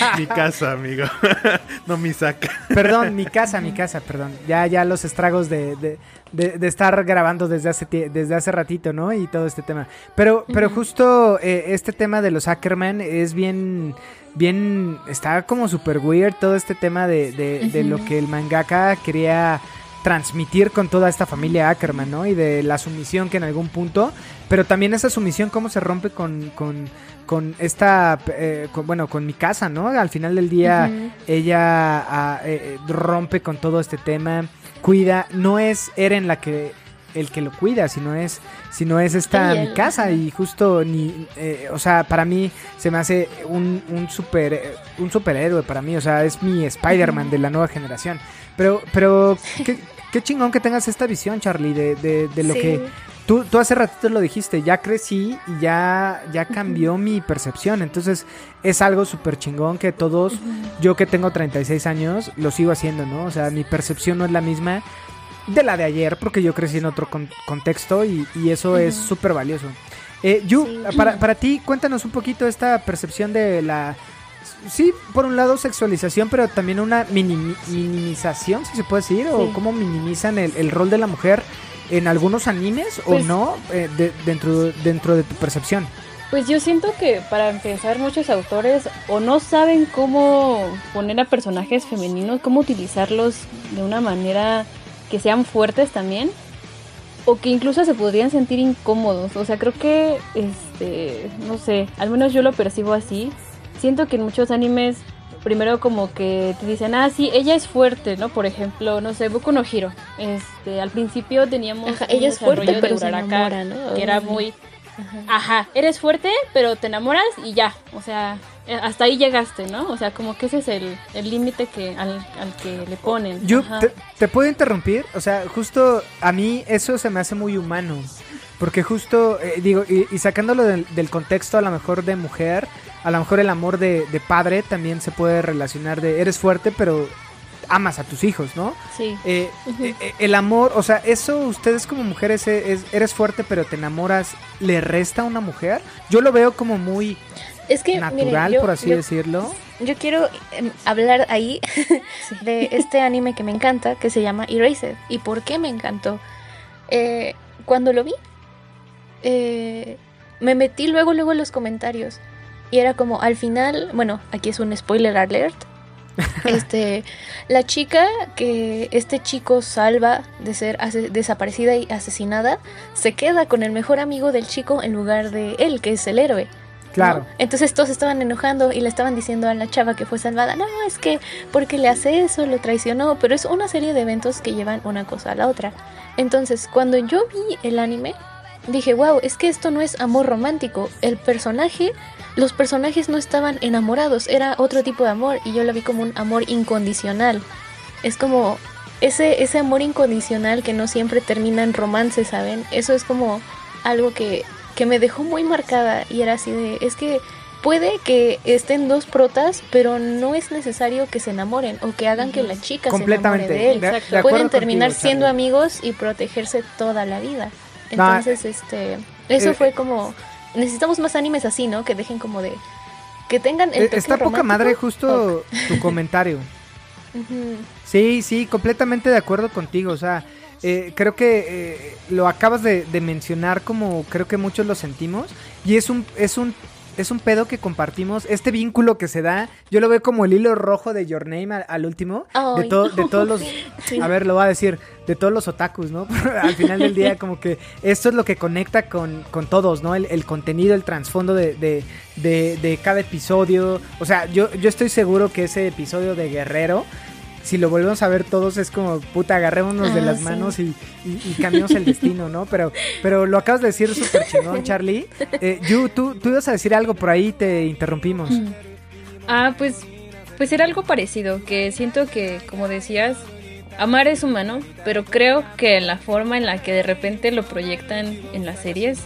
Mi casa, amigo. no mi saca. Perdón, mi casa, mi casa, perdón. Ya, ya los estragos de, de, de- de estar grabando desde hace desde hace ratito, ¿no? Y todo este tema. Pero, pero justo eh, este tema de los Ackerman es bien, bien, está como super weird todo este tema de, de, de lo que el mangaka quería transmitir con toda esta familia Ackerman, ¿no? Y de la sumisión que en algún punto, pero también esa sumisión cómo se rompe con, con, con esta, eh, con- bueno, con mi casa, ¿no? Al final del día ella ah, eh, eh, rompe con todo este tema, cuida, no es Eren la que el que lo cuida, sino es sino es esta mi casa y justo ni eh, o sea, para mí se me hace un, un super un superhéroe para mí, o sea, es mi Spider-Man de la nueva generación. Pero pero qué, qué chingón que tengas esta visión, Charlie, de, de, de lo Sí. que Tú, tú hace ratito lo dijiste, ya crecí y ya, ya cambió mi percepción. Entonces es algo súper chingón que todos, yo que tengo 36 años, lo sigo haciendo, ¿no? O sea, mi percepción no es la misma de la de ayer porque yo crecí en otro con- contexto y, y eso es súper valioso. Eh, Yu, Sí. para, para ti, cuéntanos un poquito esta percepción de la sí, por un lado sexualización, pero también una minimi- minimización, si se puede decir, o cómo minimizan el, el rol de la mujer en algunos animes o Pues- no eh, de- dentro, dentro de tu percepción. Pues yo siento que para empezar muchos autores o no saben cómo poner a personajes femeninos, cómo utilizarlos de una manera que sean fuertes también, o que incluso se podrían sentir incómodos. O sea, creo que, este, no sé, al menos yo lo percibo así. Siento que en muchos animes, primero como que te dicen, ah, sí, ella es fuerte, ¿no? Por ejemplo, no sé, Boku no Hiro. Este, al principio teníamos Ajá, un ella es fuerte, pero se Uraraka enamora, ¿no? que era muy Ajá, eres fuerte, pero te enamoras y ya. O sea, eh, hasta ahí llegaste, ¿no? O sea, como que ese es el el límite que al, al que le ponen. Yo te, te puedo interrumpir, o sea, justo a mí eso se me hace muy humano, porque justo, eh, digo, y, y sacándolo del, del contexto a lo mejor de mujer, a lo mejor el amor de, de padre también se puede relacionar de, eres fuerte, pero amas a tus hijos, ¿no? Sí. Eh, eh, eh, el amor, o sea, eso ustedes como mujeres eh, es- eres fuerte pero te enamoras, ¿le resta a una mujer? Yo lo veo como muy Es que, natural, miren, yo- por así yo- decirlo. Yo quiero em, hablar ahí de este anime que me encanta, que se llama Erased. ¿Y por qué me encantó? Eh, cuando lo vi, eh, me metí luego, luego en los comentarios. Y era como, al final, bueno, aquí es un spoiler alert. Este, la chica que este chico salva de ser desaparecida y asesinada, se queda con el mejor amigo del chico en lugar de él, que es el héroe. Claro. ¿no? Entonces todos estaban enojando y le estaban diciendo a la chava que fue salvada, no, es que porque le hace eso, lo traicionó, pero es una serie de eventos que llevan una cosa a la otra. Entonces, cuando yo vi el anime, dije, wow, es que esto no es amor romántico, el personaje, los personajes no estaban enamorados, era otro tipo de amor y yo lo vi como un amor incondicional. Es como ese, ese amor incondicional que no siempre termina en romance, ¿saben? Eso es como algo que, que me dejó muy marcada y era así de, es que puede que estén dos protas, pero no es necesario que se enamoren o que hagan que la chica se enamore de él. de- de Pueden terminar contigo, siendo amigos y protegerse toda la vida. Entonces, este, eso eh, fue como necesitamos más animes así, ¿no? Que dejen como de que tengan el Eh, toque Está poca madre justo tu comentario. Sí, sí, completamente de acuerdo contigo. O sea, eh, creo que eh, lo acabas de, de mencionar como creo que muchos lo sentimos. Y es un, es un, es un pedo que compartimos. Este vínculo que se da, yo lo veo como el hilo rojo de Your Name al, al último. De, todo, de todos los, Sí. a ver, lo voy a decir, de todos los otakus, ¿no? al final del día, como que esto es lo que conecta con, con todos, ¿no? El, el contenido, el trasfondo de, de, de, de cada episodio. O sea, yo, yo estoy seguro que ese episodio de Guerrero, si lo volvemos a ver todos, es como, puta, agarrémonos de Ah, las sí. manos y, y, y cambiamos el destino, ¿no? Pero, pero lo acabas de decir súper chingón, Charlie. Eh, Yu, tú, tú ibas a decir algo por ahí, te interrumpimos. Ah, pues, pues era algo parecido, que siento que, como decías, amar es humano, pero creo que la forma en la que de repente lo proyectan en las series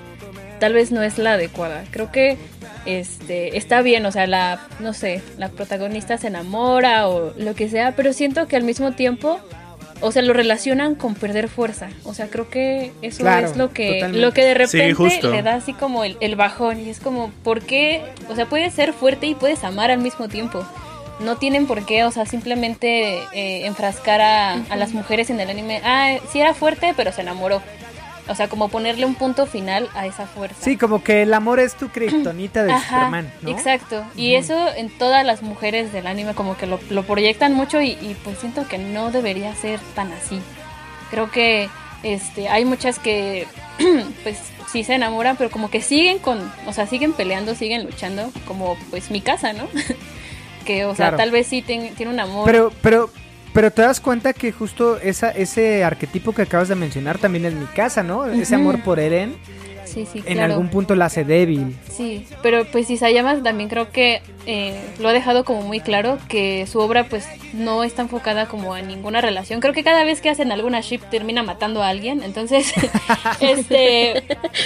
tal vez no es la adecuada. Creo que este está bien, o sea, la no sé, la protagonista se enamora o lo que sea, pero siento que al mismo tiempo o sea, lo relacionan con perder fuerza. O sea, creo que eso Claro, es lo que totalmente. lo que de repente le da así como el, el bajón y es como, ¿por qué? O sea, puedes ser fuerte y puedes amar al mismo tiempo. No tienen por qué, o sea, simplemente eh, enfrascar a, a las mujeres en el anime. Ah, sí era fuerte, pero se enamoró. O sea, como ponerle un punto final a esa fuerza. Sí, como que el amor es tu kriptonita de Ajá, Superman, ¿no? Exacto. Y eso en todas las mujeres del anime como que lo, lo proyectan mucho y, y, pues siento que no debería ser tan así. Creo que este hay muchas que pues sí se enamoran, pero como que siguen con, o sea, siguen peleando, siguen luchando, como pues mi casa, ¿no? que o sea, tal vez sí ten- tiene un amor. Pero, pero, pero te das cuenta que justo esa, ese arquetipo que acabas de mencionar también es mi casa, ¿no? Ese amor por Eren sí, sí, en claro. algún punto la hace débil. Sí, pero pues Isayama también creo que eh, lo ha dejado como muy claro que su obra pues no está enfocada como a ninguna relación. Creo que cada vez que hacen alguna ship termina matando a alguien, entonces este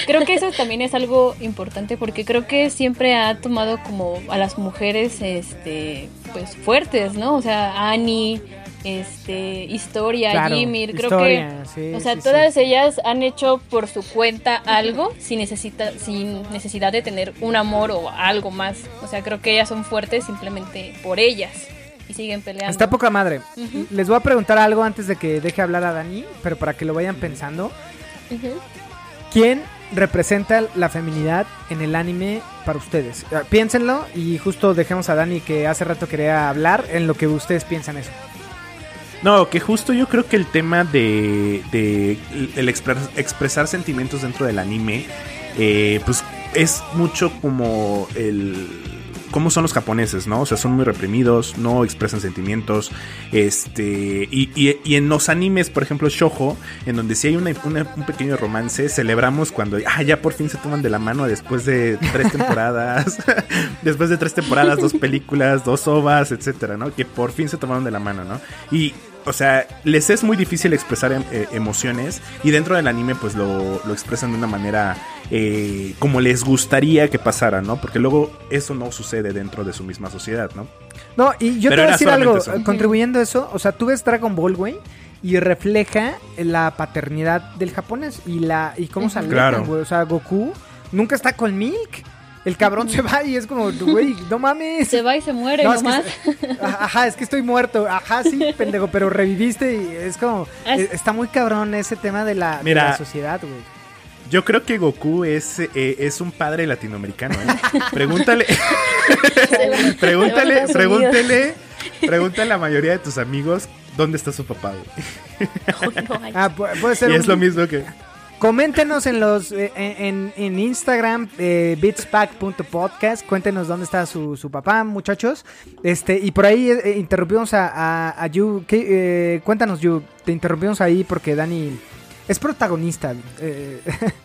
creo que eso también es algo importante porque creo que siempre ha tomado como a las mujeres este pues fuertes, ¿no? O sea, Annie este, Historia, Claro, creo Historia, que... sí, o sea, sí, todas sí. ellas han hecho por su cuenta algo sin, necesita, sin necesidad de tener un amor o algo más. O sea, creo que ellas son fuertes simplemente por ellas y siguen peleando. Está poca madre. Les voy a preguntar algo antes de que deje hablar a Dani, pero para que lo vayan pensando. ¿Quién representa la feminidad en el anime para ustedes? Ah, Piénsenlo y justo dejemos a Dani que hace rato quería hablar en lo que ustedes piensan eso. No, que justo yo creo que el tema de, de el expres- expresar sentimientos dentro del anime, eh, pues es mucho como el cómo son los japoneses, ¿no? O sea, son muy reprimidos, no expresan sentimientos, este, y, y- y en los animes, por ejemplo, Shoujo, en donde sí hay una- una- un pequeño romance, celebramos cuando, ah, ya por fin se toman de la mano después de tres temporadas, después de tres temporadas, dos películas, dos ovas, etcétera, ¿no? Que por fin se tomaron de la mano, ¿no? Y o sea, les es muy difícil expresar em- eh, emociones y dentro del anime pues lo, lo expresan de una manera eh, como les gustaría que pasara, ¿no? Porque luego eso no sucede dentro de su misma sociedad, ¿no? No, y yo Pero te voy a decir algo, eso. contribuyendo a eso, o sea, tú ves Dragon Ball, güey, y refleja la paternidad del japonés y la y cómo se alejan, Claro. güey, o sea, Goku nunca está con Milk. El cabrón se va y es como, güey, no mames. Se va y se muere No, es que nomás. es- ajá, es que estoy muerto. Ajá, sí, pendejo, pero reviviste y es como. Ah, es- eh, Está muy cabrón ese tema de la, de Mira. la sociedad, güey. Yo creo que Goku es, eh, es un padre latinoamericano, ¿eh? Pregúntale, pregúntale, pregúntale, pregúntale a la mayoría de tus amigos dónde está su papá, güey. No. Ah, pu- puede ser. Y un- es lo mismo que... Coméntenos en los eh, en, en Instagram, eh, beatspack.podcast. Cuéntenos dónde está su, su papá, muchachos. Este, y por ahí eh, interrumpimos a, a, a Yu. ¿Qué, eh, cuéntanos, Yu. Te interrumpimos ahí porque Dani es protagonista.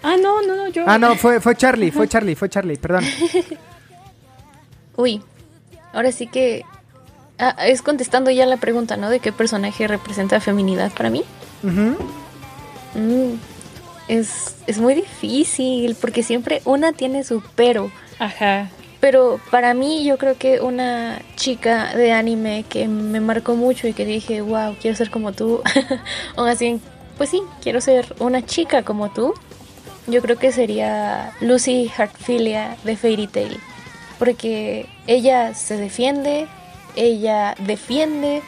Ah, no, no, no, yo. ah, no, fue, fue Charlie, fue Charlie, fue Charlie, perdón. Uy, ahora sí que... Ah, es contestando ya la pregunta, ¿no? De qué personaje representa feminidad para mí. Mm, es, es muy difícil porque siempre una tiene su pero. Ajá. Pero para mí yo creo que una chica de anime que me marcó mucho y que dije, wow, quiero ser como tú. o así, pues sí, quiero ser una chica como tú. Yo creo que sería Lucy Hartfilia de Fairy Tail. Porque ella se defiende, ella defiende,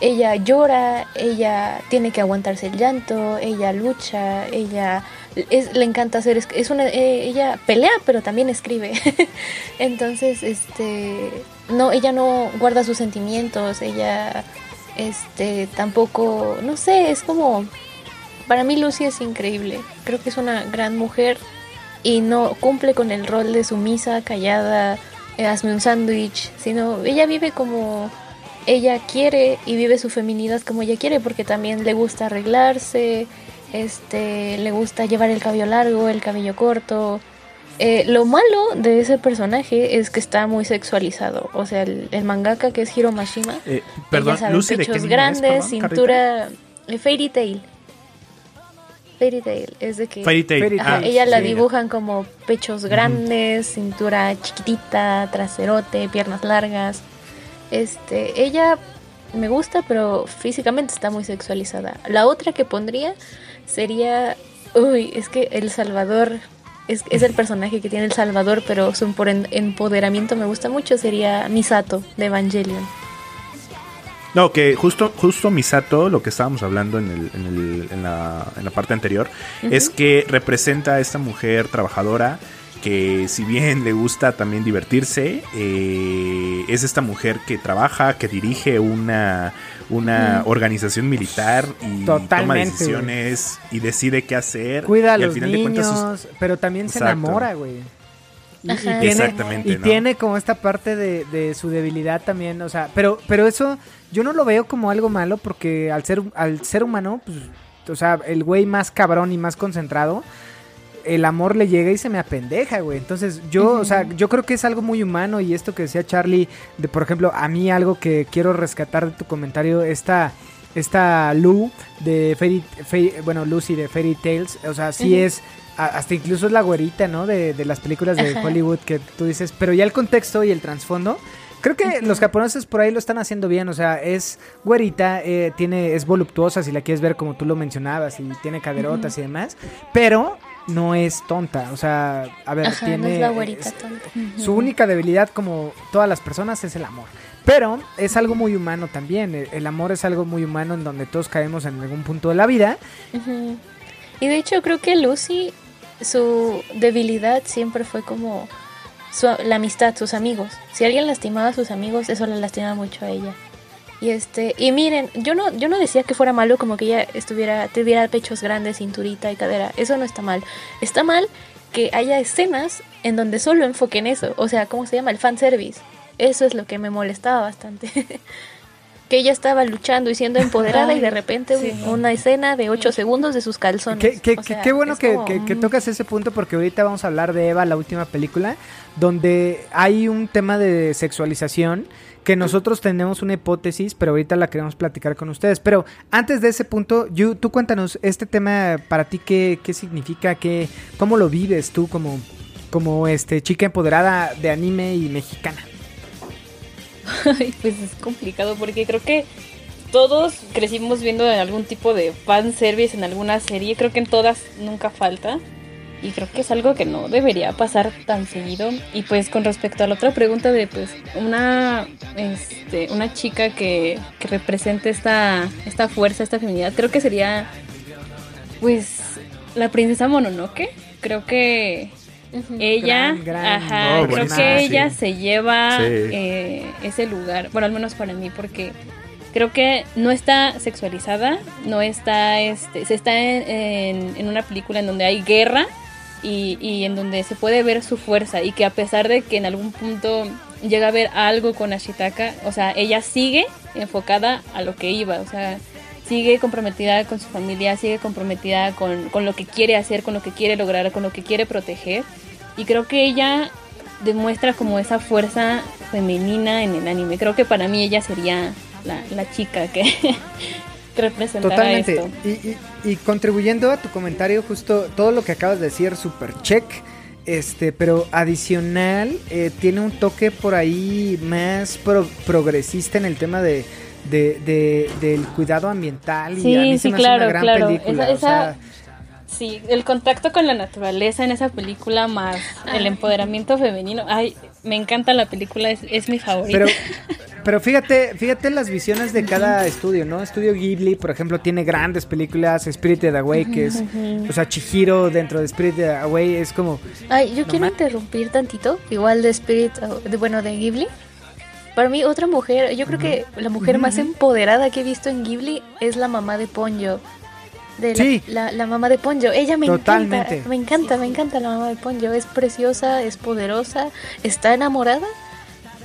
ella llora, ella tiene que aguantarse el llanto, ella lucha, ella es- le encanta hacer es, una eh, ella pelea pero también escribe. Entonces este no ella no guarda sus sentimientos ella este tampoco no sé es como para mí Lucy es increíble. Creo que es una gran mujer y no cumple con el rol de sumisa callada eh, hazme un sándwich sino ella vive como ella quiere y vive su feminidad como ella quiere porque también le gusta arreglarse este le gusta llevar el cabello largo el cabello corto. Eh, lo malo de ese personaje es que está muy sexualizado. O sea el, el mangaka que es Hiro Mashima Eh, perdón, ella sabe, Lucy, ¿de qué pechos es, grandes perdón, cintura eh, Fairy Tail Fairy Tail es de que Fairy Tail. Ajá, Ah, ella la dibujan como pechos grandes, cintura chiquitita, traserote, piernas largas. Este, ella me gusta, pero físicamente está muy sexualizada. La otra que pondría sería, uy, es que El Salvador es, es el personaje que tiene El Salvador, pero su empoder- empoderamiento me gusta mucho, sería Misato de Evangelion. No, que justo, justo Misato, lo que estábamos hablando en, el, en, el- en la, en la parte anterior, es que representa a esta mujer trabajadora que si bien le gusta también divertirse, eh, es esta mujer que trabaja, que dirige una, una organización militar y toma decisiones y decide qué hacer. Cuida a y al los final niños, sus- pero también se enamora, güey. Y, y tiene, Exactamente, y ¿no? tiene como esta parte de, de su debilidad también, o sea, pero, pero eso yo no lo veo como algo malo porque al ser, al ser humano, pues, o sea, el güey más cabrón y más concentrado, el amor le llega y se me apendeja, güey. Entonces, yo, o sea, yo creo que es algo muy humano y esto que decía Charlie, de por ejemplo, a mí algo que quiero rescatar de tu comentario, esta, esta Lu de Fairy, Fairy- bueno, Lucy de Fairy Tales, o sea, sí es, hasta incluso es la güerita, ¿no? De, de las películas de Ajá. Hollywood que tú dices, pero ya el contexto y el trasfondo Creo que los japoneses por ahí lo están haciendo bien, o sea, es güerita, eh, tiene, es voluptuosa si la quieres ver como tú lo mencionabas, y tiene caderotas y demás, pero no es tonta, o sea, a ver, Ajá, tiene... no es la güerita es- tonta. su única debilidad, como todas las personas, es el amor. Pero es algo muy humano también. El, el amor es algo muy humano en donde todos caemos en algún punto de la vida. Y de hecho creo que Lucy, su debilidad siempre fue como su- la amistad, sus amigos. Si alguien lastimaba a sus amigos, eso la lastimaba mucho a ella. Y este, y miren, yo no, yo no decía que fuera malo como que ella estuviera, tuviera pechos grandes, cinturita y cadera. Eso no está mal. Está mal que haya escenas en donde solo enfoquen eso. O sea, ¿cómo se llama? El fanservice. Eso es lo que me molestaba bastante. que ella estaba luchando y siendo empoderada y de repente sí. una escena de 8 segundos de sus calzones. Qué, qué- O sea, qué bueno que, como, que- que mm, tocas ese punto porque ahorita vamos a hablar de Eva, la última película, donde hay un tema de sexualización que nosotros tenemos una hipótesis, pero ahorita la queremos platicar con ustedes. Pero antes de ese punto, Yu, tú cuéntanos este tema para ti, qué, qué significa, qué, cómo lo vives tú como, como este chica empoderada de anime y mexicana. Ay, pues es complicado porque creo que todos crecimos viendo algún tipo de fanservice en alguna serie. Creo que en todas nunca falta. Y creo que es algo que no debería pasar tan seguido. Y pues con respecto a la otra pregunta de pues una, este, una chica que, que represente esta, esta fuerza, esta feminidad, creo que sería pues la princesa Mononoke. Creo que ella, Gran, gran ajá, Oh, creo que sí. ella se lleva Sí. eh, ese lugar, bueno, al menos para mí, porque creo que no está sexualizada, no está, este, se está en, en- en una película en donde hay guerra y, y en donde se puede ver su fuerza y que a pesar de que en algún punto llega a ver algo con Ashitaka, o sea, ella sigue enfocada a lo que iba, o sea, sigue comprometida con su familia, sigue comprometida con, con lo que quiere hacer, con lo que quiere lograr, con lo que quiere proteger. Y creo que ella demuestra como esa fuerza femenina en el anime. Creo que para mí ella sería la, la chica que, que representara Totalmente. esto. Y, y- y contribuyendo a tu comentario, justo todo lo que acabas de decir, super check. Este, pero adicional, eh, tiene un toque por ahí más pro- progresista en el tema de, de- de- del cuidado ambiental. y Sí, a mí se sí, me hace una gran claro. película. Esa- o sea, Sí, el contacto con la naturaleza en esa película más el empoderamiento femenino. Ay, me encanta la película, es, es mi favorita. Pero, pero fíjate, fíjate las visiones de cada estudio, ¿no? Estudio Ghibli, por ejemplo, tiene grandes películas, Spirited Away, que es, o sea, Chihiro dentro de Spirited Away es como, Ay, yo quiero interrumpir tantito, igual de Spirit, de, bueno, de Ghibli. Para mí, otra mujer, yo creo que la mujer más empoderada que he visto en Ghibli es la mamá de Ponyo. De la, Sí. la, la mamá de Ponyo. Ella me Totalmente. encanta. Me encanta, me encanta la mamá de Ponyo. Es preciosa, es poderosa, está enamorada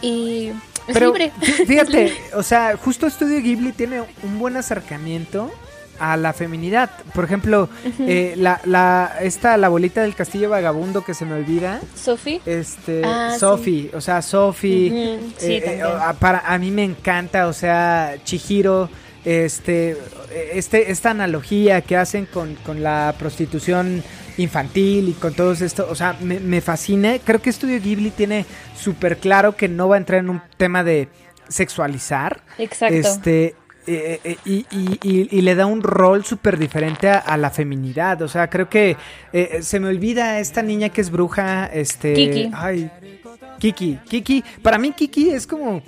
y es Pero libre. fí- fíjate, o sea, justo Estudio Ghibli tiene un buen acercamiento a la feminidad. Por ejemplo, eh, la, la, esta, la bolita del castillo vagabundo que se me olvida, Sophie. este, Ah, sí. Sophie, o sea, Sophie, sí, eh, eh, para, a mí me encanta, o sea, Chihiro, este, este, esta analogía que hacen con, con la prostitución infantil y con todo esto, o sea, me, me fascina. Creo que Estudio Ghibli tiene súper claro que no va a entrar en un tema de sexualizar. Exacto. Este, eh, eh, y, y- y- y le da un rol súper diferente a, a la feminidad. O sea, creo que eh, se me olvida esta niña que es bruja. Este. Kiki. Ay. Kiki. Kiki. Para mí, Kiki es como.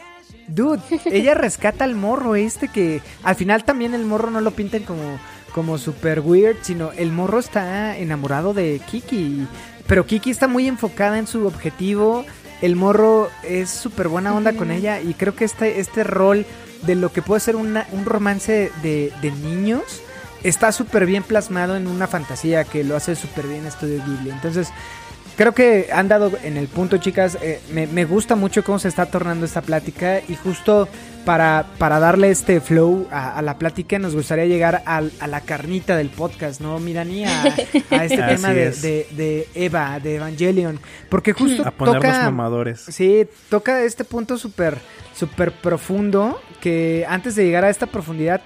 Dude, ella rescata al morro este que al final también el morro no lo pinten como, como super weird, sino el morro está enamorado de Kiki. Pero Kiki está muy enfocada en su objetivo. El morro es súper buena onda con ella y creo que este, este rol de lo que puede ser una- un romance de, de niños está súper bien plasmado en una fantasía que lo hace súper bien Estudio Ghibli. Entonces, creo que han dado en el punto, chicas. eh, me, me gusta mucho cómo se está tornando esta plática y justo para, para darle este flow a, a la plática nos gustaría llegar al- a, la carnita del podcast, ¿no, Mirani? A, a este tema de, es. de- de Eva, de Evangelion. Porque justo A ponernos toca... mamadores. Sí, toca este punto súper súper profundo que antes de llegar a esta profundidad,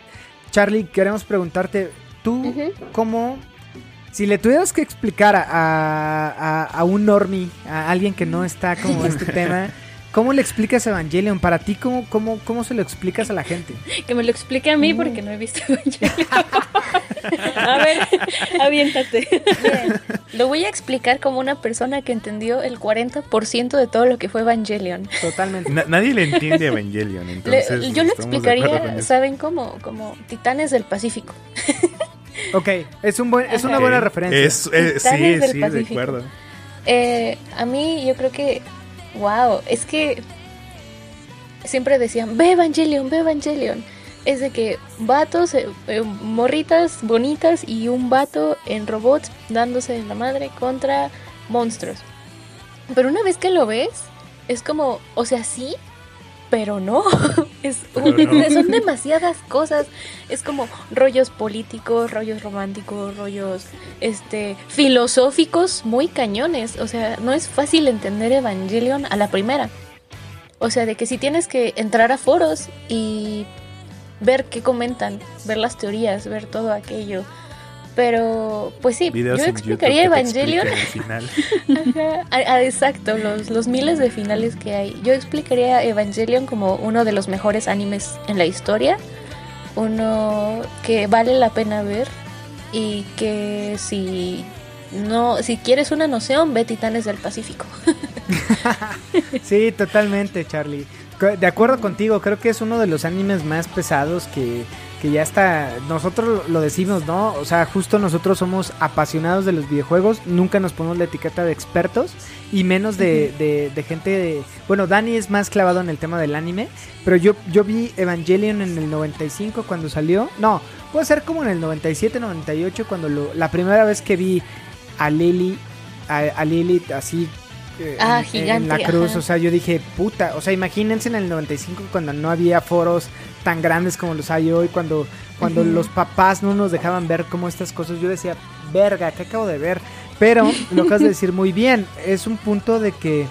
Charlie, queremos preguntarte, ¿tú cómo, si le tuvieras que explicar a, a- a un normie, a alguien que no está como este tema, ¿Cómo le explicas Evangelion? Para ti, ¿cómo, cómo, cómo se lo explicas a la gente? Que me lo explique a mí porque no he visto Evangelion. a ver, aviéntate. Bien, lo voy a explicar como una persona que entendió el 40% de todo lo que fue Evangelion. Totalmente. Na- nadie le entiende Evangelion, Le- entonces. yo lo explicaría. ¿saben cómo? Como Titanes del Pacífico. Ok, es, un buen, es una buena referencia. Es, eh, sí, sí, de acuerdo. Eh, a mí yo creo que, wow, es que siempre decían, ve Evangelion, ve Evangelion. Es de que vatos, eh, eh, morritas bonitas y un vato en robots dándose en la madre contra monstruos. Pero una vez que lo ves, es como, o sea, sí, pero no. Es no. Son demasiadas cosas. Es como rollos políticos, rollos románticos, rollos este filosóficos muy cañones. O sea, no es fácil entender Evangelion a la primera. O sea, de que si tienes que entrar a foros y ver qué comentan, ver las teorías, ver todo aquello. Pero, pues sí, Videos yo explicaría Evangelion. explican el final. Ajá, a- a- exacto, los, los miles de finales que hay. Yo explicaría Evangelion como uno de los mejores animes en la historia. Uno que vale la pena ver. Y que si no, si quieres una noción, ve Titanes del Pacífico. Sí, totalmente, Charlie. De acuerdo contigo, creo que es uno de los animes más pesados que, que ya está. Nosotros lo decimos, ¿no? O sea, justo nosotros somos apasionados de los videojuegos, nunca nos ponemos la etiqueta de expertos y menos de, de- de gente de. Bueno, Dani es más clavado en el tema del anime, pero yo, yo vi Evangelion en el 95 cuando salió. No, puede ser como en el 97, 98, cuando lo, la primera vez que vi a Lily, a, a Lilith así. eh, Ah, en- gigante, En la cruz, ajá. o sea, yo dije, puta, o sea, imagínense en el 95 cuando no había foros tan grandes como los hay hoy, cuando, cuando los papás no nos dejaban ver como estas cosas, yo decía, verga, ¿qué acabo de ver? Pero lo acabas de decir muy bien, es un punto de que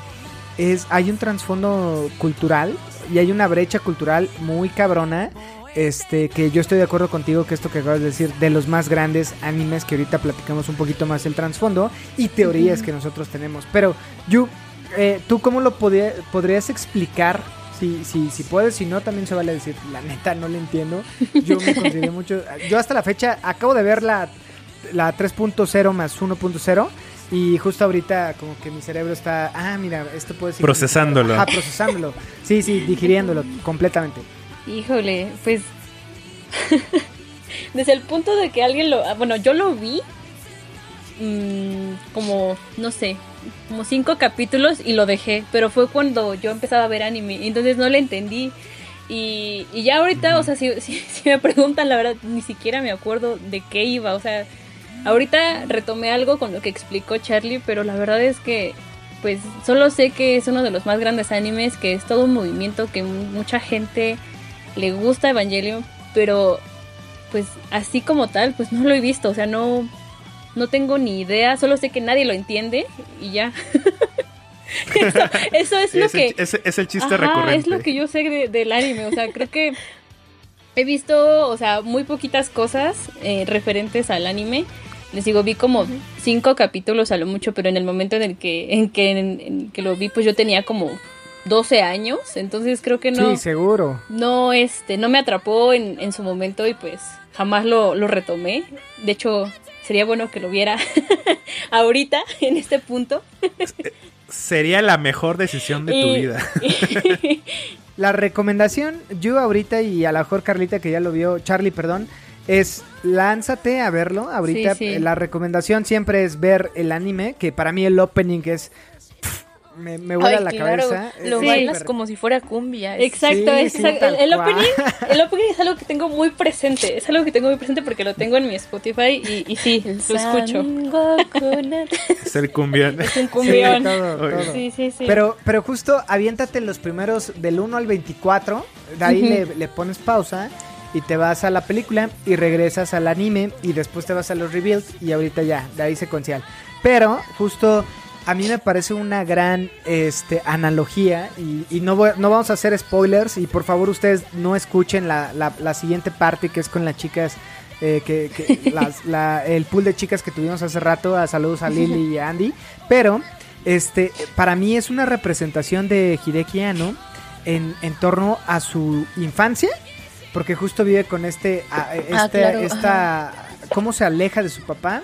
es, hay un trasfondo cultural y hay una brecha cultural muy cabrona. Este, que yo estoy de acuerdo contigo que esto que acabas de decir, de los más grandes animes, que ahorita platicamos un poquito más el trasfondo y teorías que nosotros tenemos. Pero, Yu, eh, ¿tú cómo lo podrías explicar? Si, si, si puedes, si no, también se vale decir, la neta, no le entiendo. Yo me consideré mucho. Yo hasta la fecha acabo de ver la, la 3.0 más 1.0. Y justo ahorita, como que mi cerebro está. Ah, mira, esto puede ser. Procesándolo. Ajá, procesándolo. Sí, sí, digiriéndolo completamente. Híjole, pues desde el punto de que alguien lo, ah, bueno, yo lo vi mm, como, no sé, como cinco capítulos y lo dejé, pero fue cuando yo empezaba a ver anime, entonces no le entendí. Y, y ya ahorita, o sea, si, si, si me preguntan, la verdad, ni siquiera me acuerdo de qué iba, o sea, ahorita retomé algo con lo que explicó Charlie, pero la verdad es que, pues, solo sé que es uno de los más grandes animes, que es todo un movimiento que mucha gente le gusta Evangelion, pero pues así como tal, pues no lo he visto, o sea, no no tengo ni idea, solo sé que nadie lo entiende y ya. eso, eso es lo es, que el, es, es el chiste Ajá, recurrente. es lo que yo sé de- del anime, o sea, creo que he visto, o sea, muy poquitas cosas eh, referentes al anime. Les digo, vi como cinco capítulos a lo mucho, pero en el momento en el que en que, en- en que lo vi, pues yo tenía como 12 años, entonces creo que no Sí, seguro. no este no me atrapó en, en su momento y pues jamás lo, lo retomé de hecho sería bueno que lo viera ahorita en este punto Sería la mejor decisión de tu vida. La recomendación, yo ahorita y a lo mejor Carlita que ya lo vio, Charlie, perdón, es lánzate a verlo. Ahorita Sí, sí. la recomendación siempre es ver el anime, que para mí el opening es... me, me vuela Ay, la claro, cabeza. Lo Sí. bailas como si fuera cumbia. exacto, Sí, es, sí, el, opening el opening es algo que tengo muy presente es algo que tengo muy presente porque lo tengo en mi Spotify y, y sí El lo escucho Es el cumbión. es un Sí, cumbión todo, todo. sí sí sí Pero, pero justo aviéntate los primeros del 1 al 24, de ahí le, le pones pausa y te vas a la película y regresas al anime y después te vas a los reveals y ahorita ya, de ahí secuencial. Pero justo a mí me parece una gran este, analogía y, y no, voy- no vamos a hacer spoilers y por favor ustedes no escuchen la, la- la siguiente parte que es con las chicas. eh, que, que las- la- el pool de chicas que tuvimos hace rato, a saludos a Lily y a Andy, pero este, para mí es una representación de Hideki Anno en, en torno a su infancia, porque justo vive con este, a- este Ah, claro, esta, cómo se aleja de su papá,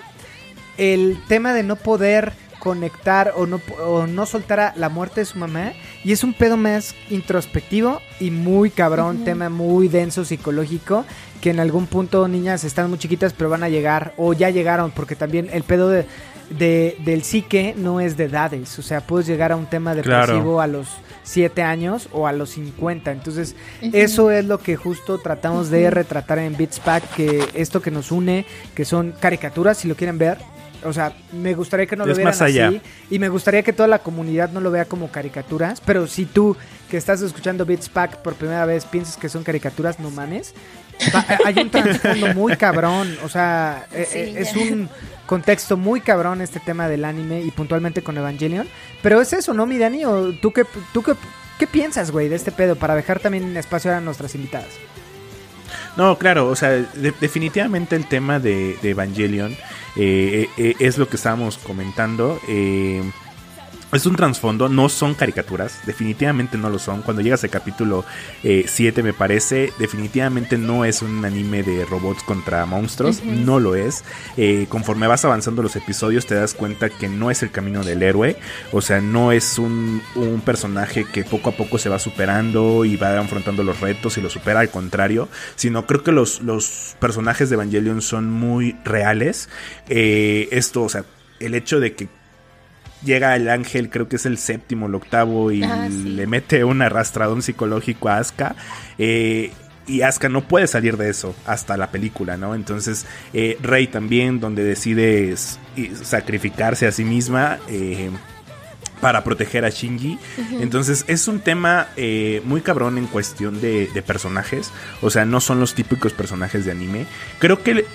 el tema de no poder conectar o no, o no soltar a la muerte de su mamá. Y es un pedo más introspectivo y muy cabrón, tema muy denso psicológico que en algún punto niñas están muy chiquitas pero van a llegar o ya llegaron porque también el pedo de, de- del psique no es de edades, o sea, puedes llegar a un tema Claro. depresivo a los 7 años o a los 50, entonces eso es lo que justo tratamos de retratar en Beats Pack, que esto que nos une, que son caricaturas, si lo quieren ver. O sea, me gustaría que no lo Es vieran más allá. así. Y me gustaría que toda la comunidad no lo vea como caricaturas. Pero si tú, que estás escuchando Beats Pack por primera vez, piensas que son caricaturas, no mames. Va- Hay un trasfondo muy cabrón. O sea, eh, Sí, eh, es ya. un contexto muy cabrón este tema del anime y puntualmente con Evangelion. Pero es eso, ¿no, mi Dani? ¿O tú qué, tú qué, qué piensas, güey, de este pedo? Para dejar también espacio a nuestras invitadas. No, claro, o sea, de- definitivamente el tema de, de Evangelion eh, eh, es lo que estábamos comentando. eh, es un trasfondo, no son caricaturas, definitivamente no lo son. Cuando llegas al capítulo 7 me parece, definitivamente no es un anime de robots contra monstruos, no lo es. Eh, conforme vas avanzando los episodios te das cuenta que no es el camino del héroe, o sea, no es un, un personaje que poco a poco se va superando y va afrontando los retos y lo supera, al contrario, sino creo que los, los personajes de Evangelion son muy reales. Eh, esto, o sea, el hecho de que llega el ángel, creo que es el séptimo, el octavo, y Ah, sí. le mete un arrastradón psicológico a Asuka. eh, y Asuka no puede salir de eso hasta la película, ¿no? Entonces, eh, Rey también, donde decide sacrificarse a sí misma. eh, para proteger a Shinji. Entonces es un tema eh, muy cabrón en cuestión de, de personajes. O sea, no son los típicos personajes de anime. Creo que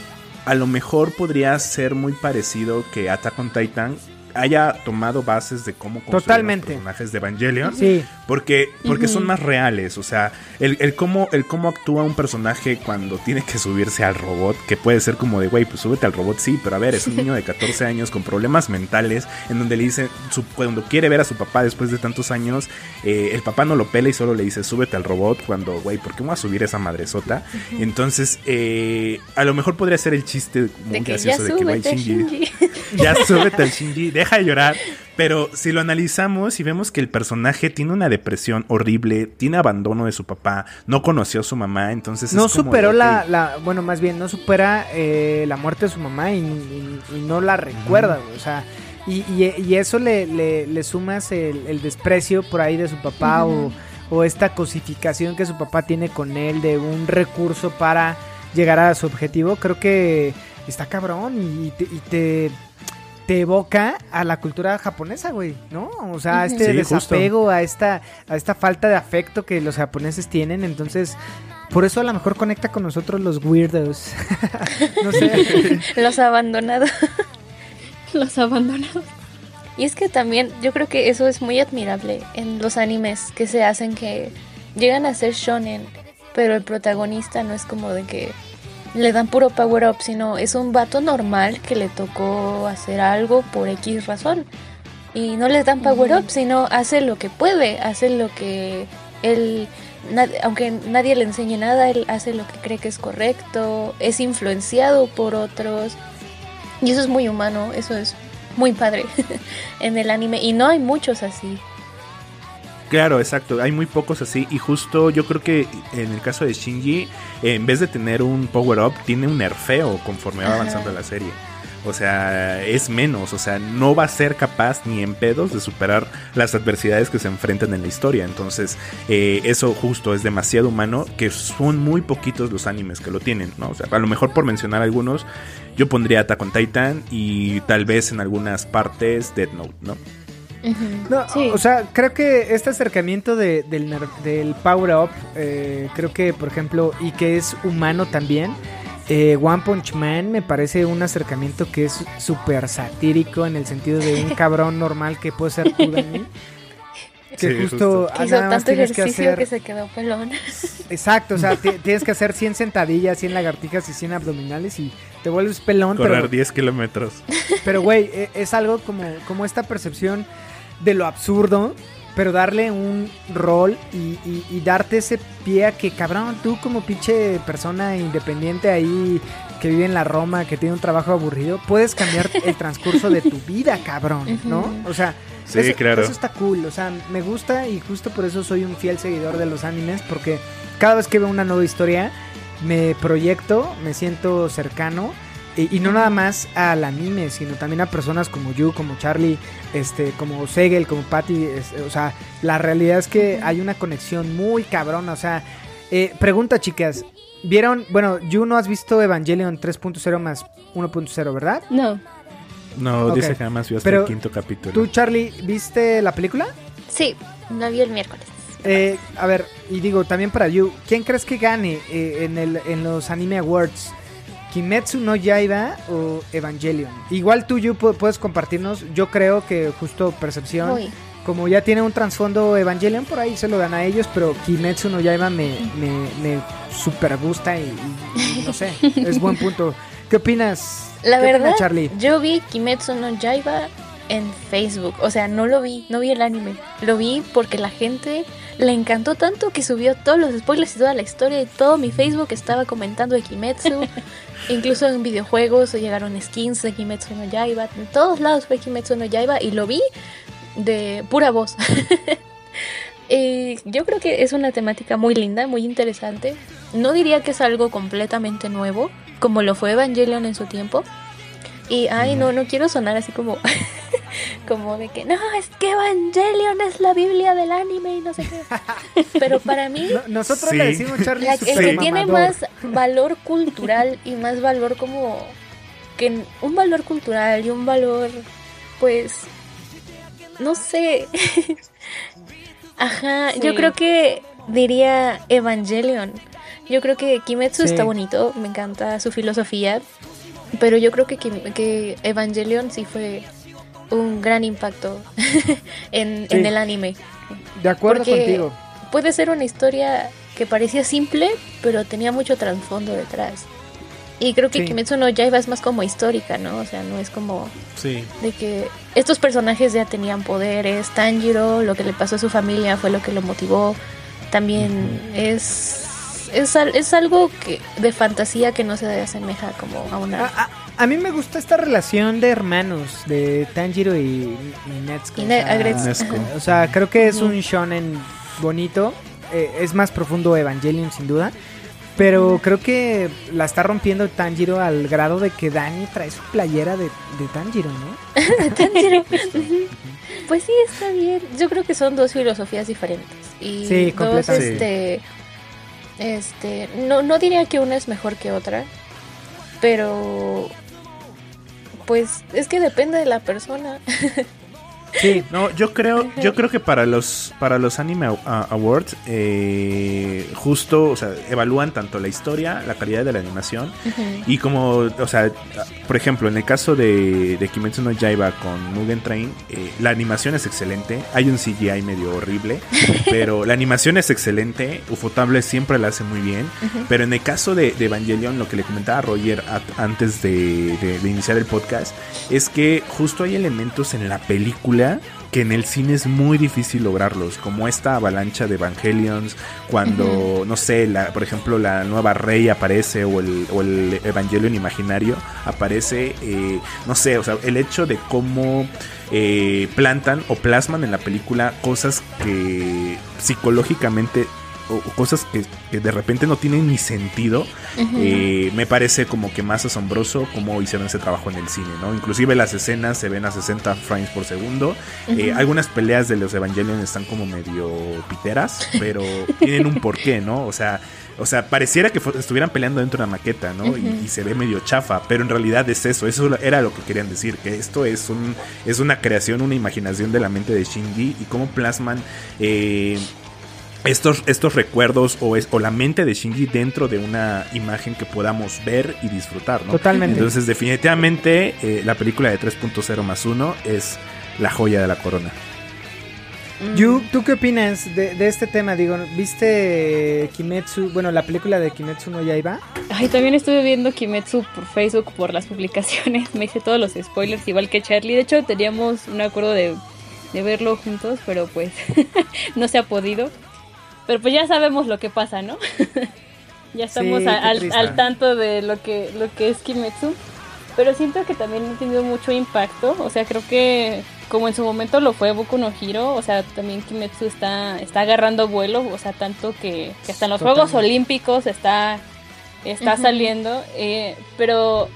a lo mejor podría ser muy parecido que Attack on Titan haya tomado bases de cómo construir Totalmente. los personajes de Evangelion. Sí. Porque, porque son más reales, o sea, el, el cómo, el cómo actúa un personaje cuando tiene que subirse al robot, que puede ser como de, güey, pues súbete al robot, sí, pero a ver, es un niño de 14 años con problemas mentales, en donde le dice, su- cuando quiere ver a su papá después de tantos años, eh, el papá no lo pela y solo le dice, súbete al robot, cuando, güey, ¿por qué me voy a subir a esa madresota? Entonces, eh, a lo mejor podría ser el chiste muy De que ya gracioso de que, güey, Shinji, Shinji. ya súbete al Shinji, deja de llorar. Pero si lo analizamos y vemos que el personaje tiene una depresión horrible, tiene abandono de su papá, no conoció a su mamá, entonces No es como superó de, la, la, bueno, más bien, no supera eh, la muerte de su mamá y, y- y no la recuerda, o sea, y, eso le, le- le sumas el, el desprecio por ahí de su papá o, o esta cosificación que su papá tiene con él de un recurso para llegar a su objetivo, creo que está cabrón y, te, y te, te evoca a la cultura japonesa, güey, ¿no? O sea, Ujú. este Sí, justo. desapego, a esta, a esta falta de afecto que los japoneses tienen, entonces... Por eso a lo mejor conecta con nosotros los weirdos. no sé. Los abandonados. Los abandonados. Y es que también yo creo que eso es muy admirable en los animes que se hacen que llegan a ser shonen, pero el protagonista no es como de que le dan puro power up, sino es un vato normal que le tocó hacer algo por X razón. Y no le dan power up, sino hace lo que puede, hace lo que él, nad- aunque nadie le enseñe nada, él hace lo que cree que es correcto, es influenciado por otros. Y eso es muy humano, eso es muy padre en el anime. Y no hay muchos así. Claro, exacto, hay muy pocos así y justo yo creo que en el caso de Shinji, en vez de tener un power up, tiene un nerfeo conforme va Ajá. avanzando la serie. O sea, es menos, o sea, no va a ser capaz ni en pedos de superar las adversidades que se enfrentan en la historia. Entonces, eh, eso justo es demasiado humano, que son muy poquitos los animes que lo tienen, ¿no? O sea, a lo mejor por mencionar algunos, yo pondría Attack on Titan y tal vez en algunas partes Dead Note, ¿no? No, Sí. O sea, creo que este acercamiento de- del, del Power Up, eh, creo que, por ejemplo, y que es humano también, eh, One Punch Man me parece un acercamiento que es súper satírico en el sentido de un cabrón normal que puede ser tú, Dani. Que Sí, justo, Que ah, hizo nada más tanto tienes que ejercicio que, hacer. se quedó pelón. Exacto, o sea, ti- tienes que hacer 100 sentadillas, 100 lagartijas y 100 abdominales y te vuelves pelón, Correr pero 10 kilómetros. Pero, güey, e- es algo como, como esta percepción de lo absurdo, pero darle un rol y, y- y darte ese pie a que, cabrón, tú como pinche persona independiente ahí que vive en la Roma, que tiene un trabajo aburrido, puedes cambiar el transcurso de tu vida, cabrón, ¿no? O sea, Sí, eso, claro. eso está cool, o sea, me gusta y justo por eso soy un fiel seguidor de los animes, porque cada vez que veo una nueva historia, me proyecto, me siento cercano. Y, y no nada más al anime, sino también a personas como Yu, como Charlie, este, como Segel, como Patty. es- o sea, la realidad es que hay una conexión muy cabrona. O sea, eh, pregunta, chicas. ¿Vieron? Bueno, Yu no has visto Evangelion 3.0 más 1.0, ¿verdad? No. No, Ok. dice que jamás vio hasta Pero el quinto capítulo. ¿Tú, Charlie, viste la película? Sí, la vi el miércoles. Eh, a ver, y digo, también para Yu, ¿quién crees que gane eh, en, el, en los Anime Awards? ¿Kimetsu no Yaiba o Evangelion? Igual tú, Yu, pu- puedes compartirnos. Yo creo que justo Percepción, como ya tiene un trasfondo Evangelion, por ahí se lo dan a ellos, pero Kimetsu no Yaiba me, me, me super gusta y, y- y no sé, es buen punto. ¿Qué opinas? La ¿Qué opina verdad, Charlie? yo vi Kimetsu no Yaiba en Facebook. O sea, no lo vi, no vi el anime. Lo vi porque la gente le encantó tanto que subió todos los spoilers y toda la historia y todo mi Facebook estaba comentando de Kimetsu. Incluso en videojuegos llegaron skins de Kimetsu no Yaiba. En todos lados fue Kimetsu no Yaiba y lo vi de pura voz. Eh, yo creo que es una temática muy linda, muy interesante. No diría que es algo completamente nuevo, como lo fue Evangelion en su tiempo. Y, ay, no, no quiero sonar así como, como de que, no, es que Evangelion es la Biblia del anime y no sé qué. Pero para mí, No- nosotros Sí. le decimos Charlie la- el que tiene mamador. más valor cultural y más valor como que un valor cultural y un valor pues no sé ajá yo creo que diría Evangelion yo creo que Kimetsu Sí. está bonito me encanta su filosofía pero yo creo que, que Evangelion sí fue un gran impacto en, el anime De acuerdo porque contigo. puede ser una historia que parecía simple, pero tenía mucho trasfondo detrás. Y creo que Sí. Kimetsu no Yaiba es más como histórica, ¿no? O sea, no es como Sí. de que estos personajes ya tenían poderes. Tanjiro, lo que le pasó a su familia fue lo que lo motivó. También es es, es algo que de fantasía que no se asemeja como a una A, a- mí me gusta esta relación de hermanos de Tanjiro y, y Netsuko. Y o sea. O creo que es un shonen bonito. eh, es más profundo Evangelion, sin duda. Pero creo que la está rompiendo Tanjiro al grado de que Dani trae su playera de, de Tanjiro, ¿no? Tanjiro. Pues sí, está bien. Yo creo que son dos filosofías diferentes. Y Sí, dos, completamente. este, este, no, no diría que una es mejor que otra, pero pues es que depende de la persona. Sí. No, yo creo, yo creo que para los para los Anime Awards, eh, justo, o sea, evalúan tanto la historia, la calidad de la animación y como, o sea, por ejemplo, en el caso de, de Kimetsu no Yaiba con Mugen Train, eh, la animación es excelente, hay un CGI medio horrible, pero la animación es excelente, Ufotable siempre la hace muy bien, pero en el caso de, de Evangelion, lo que le comentaba a Roger a- antes de, de- de iniciar el podcast, es que justo hay elementos en la película que en el cine es muy difícil lograrlos, como esta avalancha de Evangelions, cuando, no sé, la, por ejemplo, la nueva Rey aparece o el, o el Evangelion imaginario aparece, eh, no sé, o sea, el hecho de cómo eh, plantan o plasman en la película cosas que psicológicamente o o cosas que, que de repente no tienen ni sentido, eh, me parece como que más asombroso cómo hicieron ese trabajo en el cine, ¿no? Inclusive las escenas se ven a 60 frames por segundo. Eh, algunas peleas de los Evangelion están como medio piteras, pero tienen un porqué, ¿no? O sea, o sea, pareciera que estuvieran peleando dentro de una maqueta, ¿no? y, y se ve medio chafa, pero en realidad es eso, eso era lo que querían decir, que esto es un es una creación, una imaginación de la mente de Shinji y cómo plasman eh, estos, estos recuerdos o, es, o la mente de Shinji dentro de una imagen que podamos ver y disfrutar, ¿no? Totalmente. Entonces, definitivamente, eh, la película de 3.0 más 1 es la joya de la corona. Yu, ¿tú qué opinas de, de este tema? Digo, ¿viste Kimetsu, bueno, la película de Kimetsu no Yaiba? Ay, también estuve viendo Kimetsu por Facebook por las publicaciones. Me hice todos los spoilers, igual que Charlie. De hecho, teníamos un acuerdo de de verlo juntos, pero pues no se ha podido. Pero pues ya sabemos lo que pasa, ¿no? ya estamos Sí, qué al, al tanto de lo que, lo que es Kimetsu. Pero siento que también ha tenido mucho impacto. O sea, creo que como en su momento lo fue Boku no Hiro, o sea, también Kimetsu está, está agarrando vuelo. O sea, tanto que, que hasta en los Totalmente. Juegos Olímpicos está, está Ujú. saliendo. eh, pero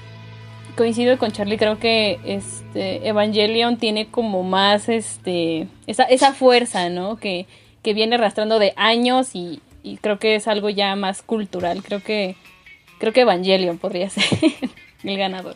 coincido con Charlie, creo que este Evangelion tiene como más este esa, esa fuerza, ¿no? Que, que viene arrastrando de años y, creo que es algo ya más cultural. Creo que creo que Evangelion podría ser el ganador.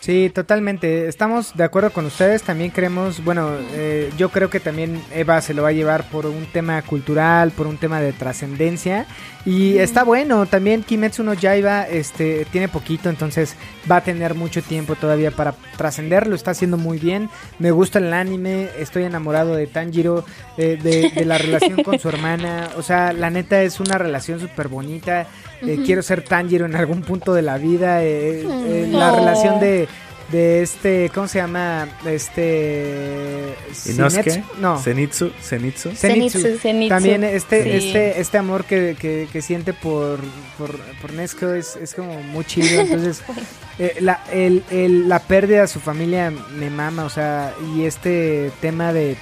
Sí, totalmente. Estamos de acuerdo con ustedes. También creemos, bueno, eh, yo creo que también Eva se lo va a llevar por un tema cultural, por un tema de trascendencia. Y está bueno. También Kimetsu no Yaiba este, tiene poquito, entonces va a tener mucho tiempo todavía para trascender. Lo está haciendo muy bien. Me gusta el anime. Estoy enamorado de Tanjiro, eh, de, de la relación con su hermana. O sea, la neta es una relación súper bonita. Eh, Quiero ser Tanjiro en algún punto de la vida. eh, eh, la Oh. relación de, de este, ¿cómo se llama? Este... Inosuke, No. Zenitsu, Zenitsu. Zenitsu. Zenitsu, Zenitsu. También este, Sí. este, este amor que, que, que siente por, por, por Nesco es, es como muy chido. Entonces, eh, la, el, el- la pérdida de su familia me mama, o sea, y este tema de,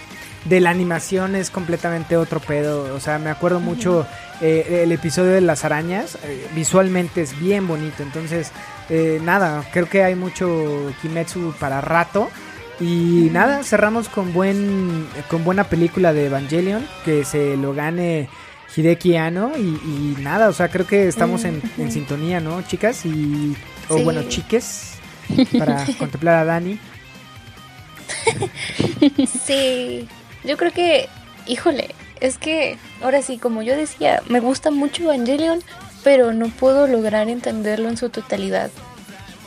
de la animación es completamente otro pedo. O sea, me acuerdo mucho eh, el episodio de las arañas, eh, visualmente es bien bonito. Entonces, eh, nada, creo que hay mucho Kimetsu para rato. Y nada, cerramos con buen con buena película de Evangelion, que se lo gane Hideki Anno y, y nada, o sea, creo que estamos en, en sintonía, ¿no, chicas? Y o Sí. bueno, chiques para contemplar a Dani. Sí, yo creo que, híjole, es que ahora sí, como yo decía, me gusta mucho Evangelion, pero no puedo lograr entenderlo en su totalidad.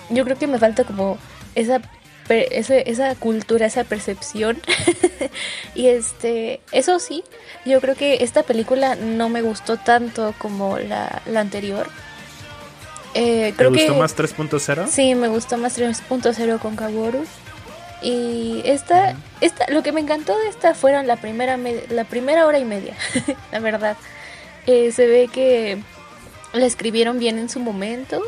Yo creo que me falta como esa ese- esa cultura, esa percepción. y este, eso sí, yo creo que esta película no me gustó tanto como la, la anterior. Eh, ¿Te creo gustó que más 3.0? Sí, me gustó más 3.0 con Kaworu. Y esta, esta, lo que me encantó de esta fueron la primera, me- la primera hora y media, la verdad. Eh, se ve que la escribieron bien en su momento,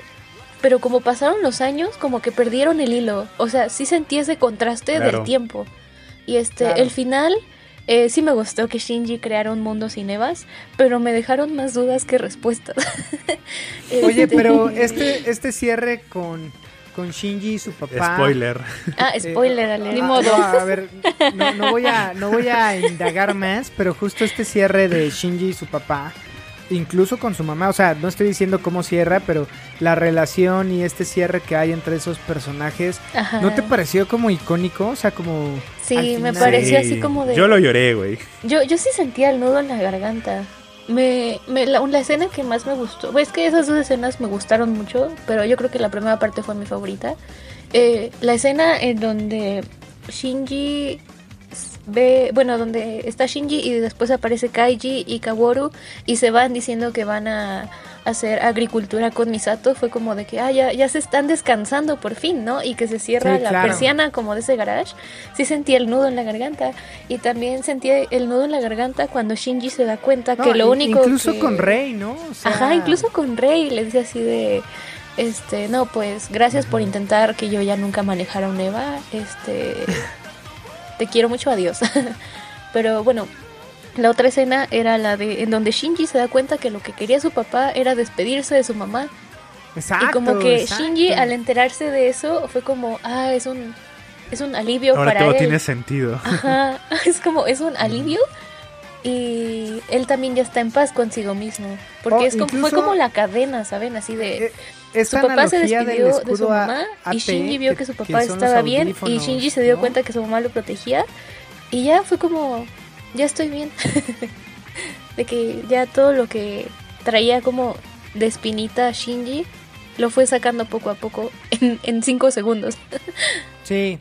pero como pasaron los años, como que perdieron el hilo. O sea, sí sentí ese contraste Claro. del tiempo. Y este, Claro. el final, eh, sí me gustó que Shinji creara un mundo sin Evas, pero me dejaron más dudas que respuestas. Oye, Este, pero este este cierre con con Shinji y su papá. Spoiler. Ah, spoiler Eh. Ni ah, modo. no, a ver, no, no voy a no voy a indagar más, pero justo este cierre de Shinji y su papá, incluso con su mamá, o sea, no estoy diciendo cómo cierra, pero la relación y este cierre que hay entre esos personajes, Ajá. ¿no te pareció como icónico? O sea, como Sí, me pareció Sí, así como de... Yo lo lloré, güey. Yo, yo sí sentía el nudo en la garganta. Me, me- la, escena que más me gustó, es que esas dos escenas me gustaron mucho, pero yo creo que la primera parte fue mi favorita. Eh, la escena en donde Shinji ve, bueno, donde está Shinji y después aparece Kaiji y Kaworu y se van diciendo que van a hacer agricultura con Misato, fue como de que, ah, ya, ya se están descansando por fin, ¿no? Y que se cierra Sí, la claro. persiana como de ese garage. Sí sentí el nudo en la garganta y también sentí el nudo en la garganta cuando Shinji se da cuenta No, que lo único incluso que- con Rey, ¿no? O sea, Ajá, incluso con Rey le dice así de este, no, pues gracias por intentar que yo ya nunca manejara un Eva, este te quiero mucho, adiós. Pero bueno, la otra escena era la de en donde Shinji se da cuenta que lo que quería su papá era despedirse de su mamá Exacto, y como que exacto. Shinji al enterarse de eso fue como, ah, es un es un alivio Ahora para todo él. tiene sentido. Ajá, es como, es un alivio. Y él también ya está en paz consigo mismo. Porque Oh, es como, fue como la cadena, ¿saben? Así de. Eh, su papá se despidió de su a- mamá y Shinji vio que, su papá estaba bien y Shinji se dio ¿no? cuenta que su mamá lo protegía y ya fue como, ya estoy bien. de que ya todo lo que traía como de espinita Shinji lo fue sacando poco a poco en, en cinco segundos. Sí,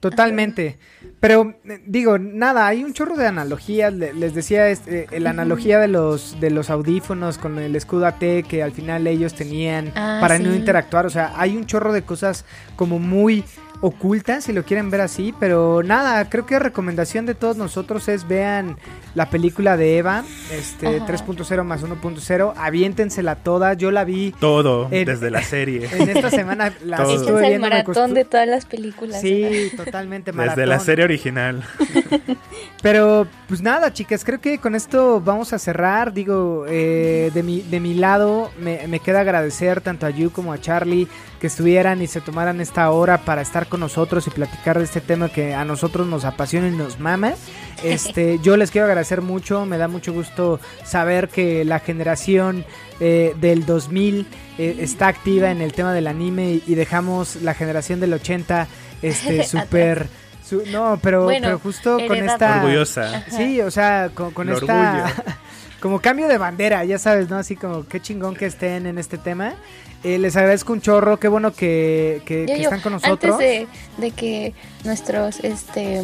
Totalmente. Pero eh, digo, nada, hay un chorro de analogías. Le- Les decía este, eh, la analogía de los de los audífonos con el escudo AT que al final ellos tenían Ah, para no interactuar. O sea, hay un chorro de cosas como muy ocultas, si lo quieren ver así. Pero nada, creo que recomendación de todos nosotros es vean la película de Eva, este Ajá. 3.0 más 1.0. Aviéntensela toda. Yo la vi Todo, En- desde la serie. en esta semana. La Todo. estuve Échense el maratón de todas las películas. Sí, totalmente Desde la serie original. Pero, pues nada, chicas, creo que con esto vamos a cerrar. Digo, eh, de, mi, de mi lado, me, me queda agradecer tanto a Yu como a Charlie que estuvieran y se tomaran esta hora para estar con nosotros y platicar de este tema que a nosotros nos apasiona y nos mama. Este, yo les quiero agradecer mucho, me da mucho gusto saber que la generación eh, del 2000 eh, está activa en el tema del anime y, y dejamos la generación del 80 este súper su- no, pero, Bueno, pero justo con esta Orgullosa. Sí, o sea, con, esta. como cambio de bandera, ya sabes, ¿no? Así como qué chingón que estén en este tema. Eh, les agradezco un chorro, qué bueno que, que- Yo, que yo, están con nosotros. Antes de, de que nuestros este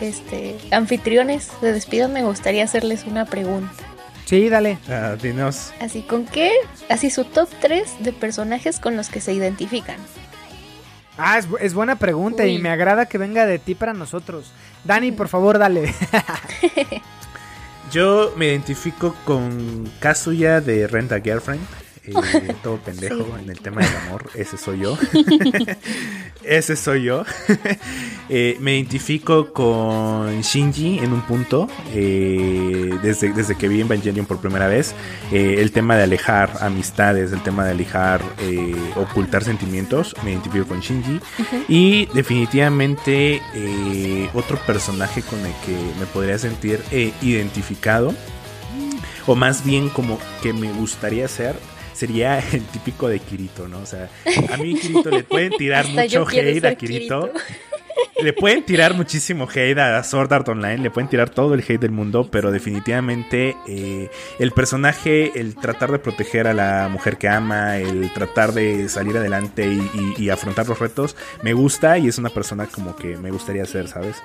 este anfitriones se despidan, me gustaría hacerles una pregunta. Sí, dale. Ah, dinos. Así, ¿con qué? Así su top 3 de personajes con los que se identifican. Ah, es, bu- es buena pregunta y me agrada que venga de ti para nosotros. Dani, por favor, dale. Yo me identifico con Kazuya de Rent a Girlfriend. Eh, todo pendejo Sí. en el tema del amor. Ese soy yo. Ese soy yo. Eh, me identifico con Shinji en un punto. eh, desde, desde que vi Evangelion por primera vez. Eh, el tema de alejar amistades, el tema de alejar, ocultar sentimientos. Me identifico con Shinji. Y definitivamente otro personaje con el que me podría sentir identificado, o más bien como que me gustaría ser, sería el típico de Kirito, ¿no? O sea, a mí Kirito le pueden tirar mucho hate a. Kirito. Le pueden tirar muchísimo hate a Sword Art Online, le pueden tirar todo el hate del mundo, pero definitivamente eh, el personaje, el tratar de proteger a la mujer que ama, el tratar de salir adelante y, y- y afrontar los retos, me gusta y es una persona como que me gustaría ser, ¿sabes?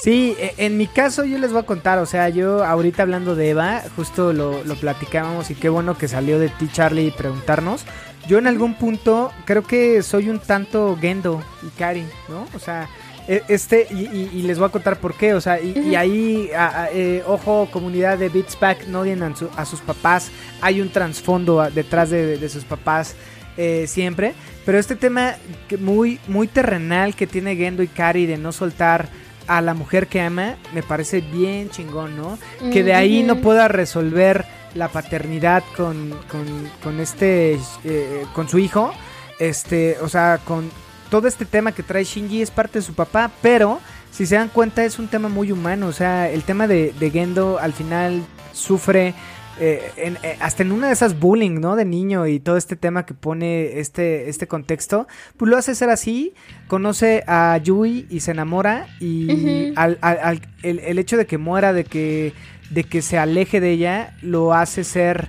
Sí, e- en mi caso yo les voy a contar, o sea, yo ahorita hablando de Eva, justo lo, lo platicábamos y qué bueno que salió de ti Charlie preguntarnos. Yo en algún punto creo que soy un tanto Gendo y Kari, ¿no? O sea, e- este, y, y- y les voy a contar por qué, o sea, y, y ahí, a- a- eh, ojo, comunidad de Beats Pack, no odian a, su- a sus papás, hay un trasfondo detrás de, de sus papás eh, siempre, pero este tema que muy, muy terrenal que tiene Gendo y Kari de no soltar a la mujer que ama, me parece bien chingón, ¿no? Que de ahí no pueda resolver la paternidad con, con, con este, eh, con su hijo, este, o sea, con todo este tema que trae Shinji es parte de su papá, pero si se dan cuenta es un tema muy humano, o sea, el tema de, de Gendo al final sufre eh, en- eh, hasta en una de esas bullying, ¿no? De niño y todo este tema que pone este, este contexto, pues lo hace ser así, conoce a Yui y se enamora y al, al- al- el, el hecho de que muera, de que, de que se aleje de ella, lo hace ser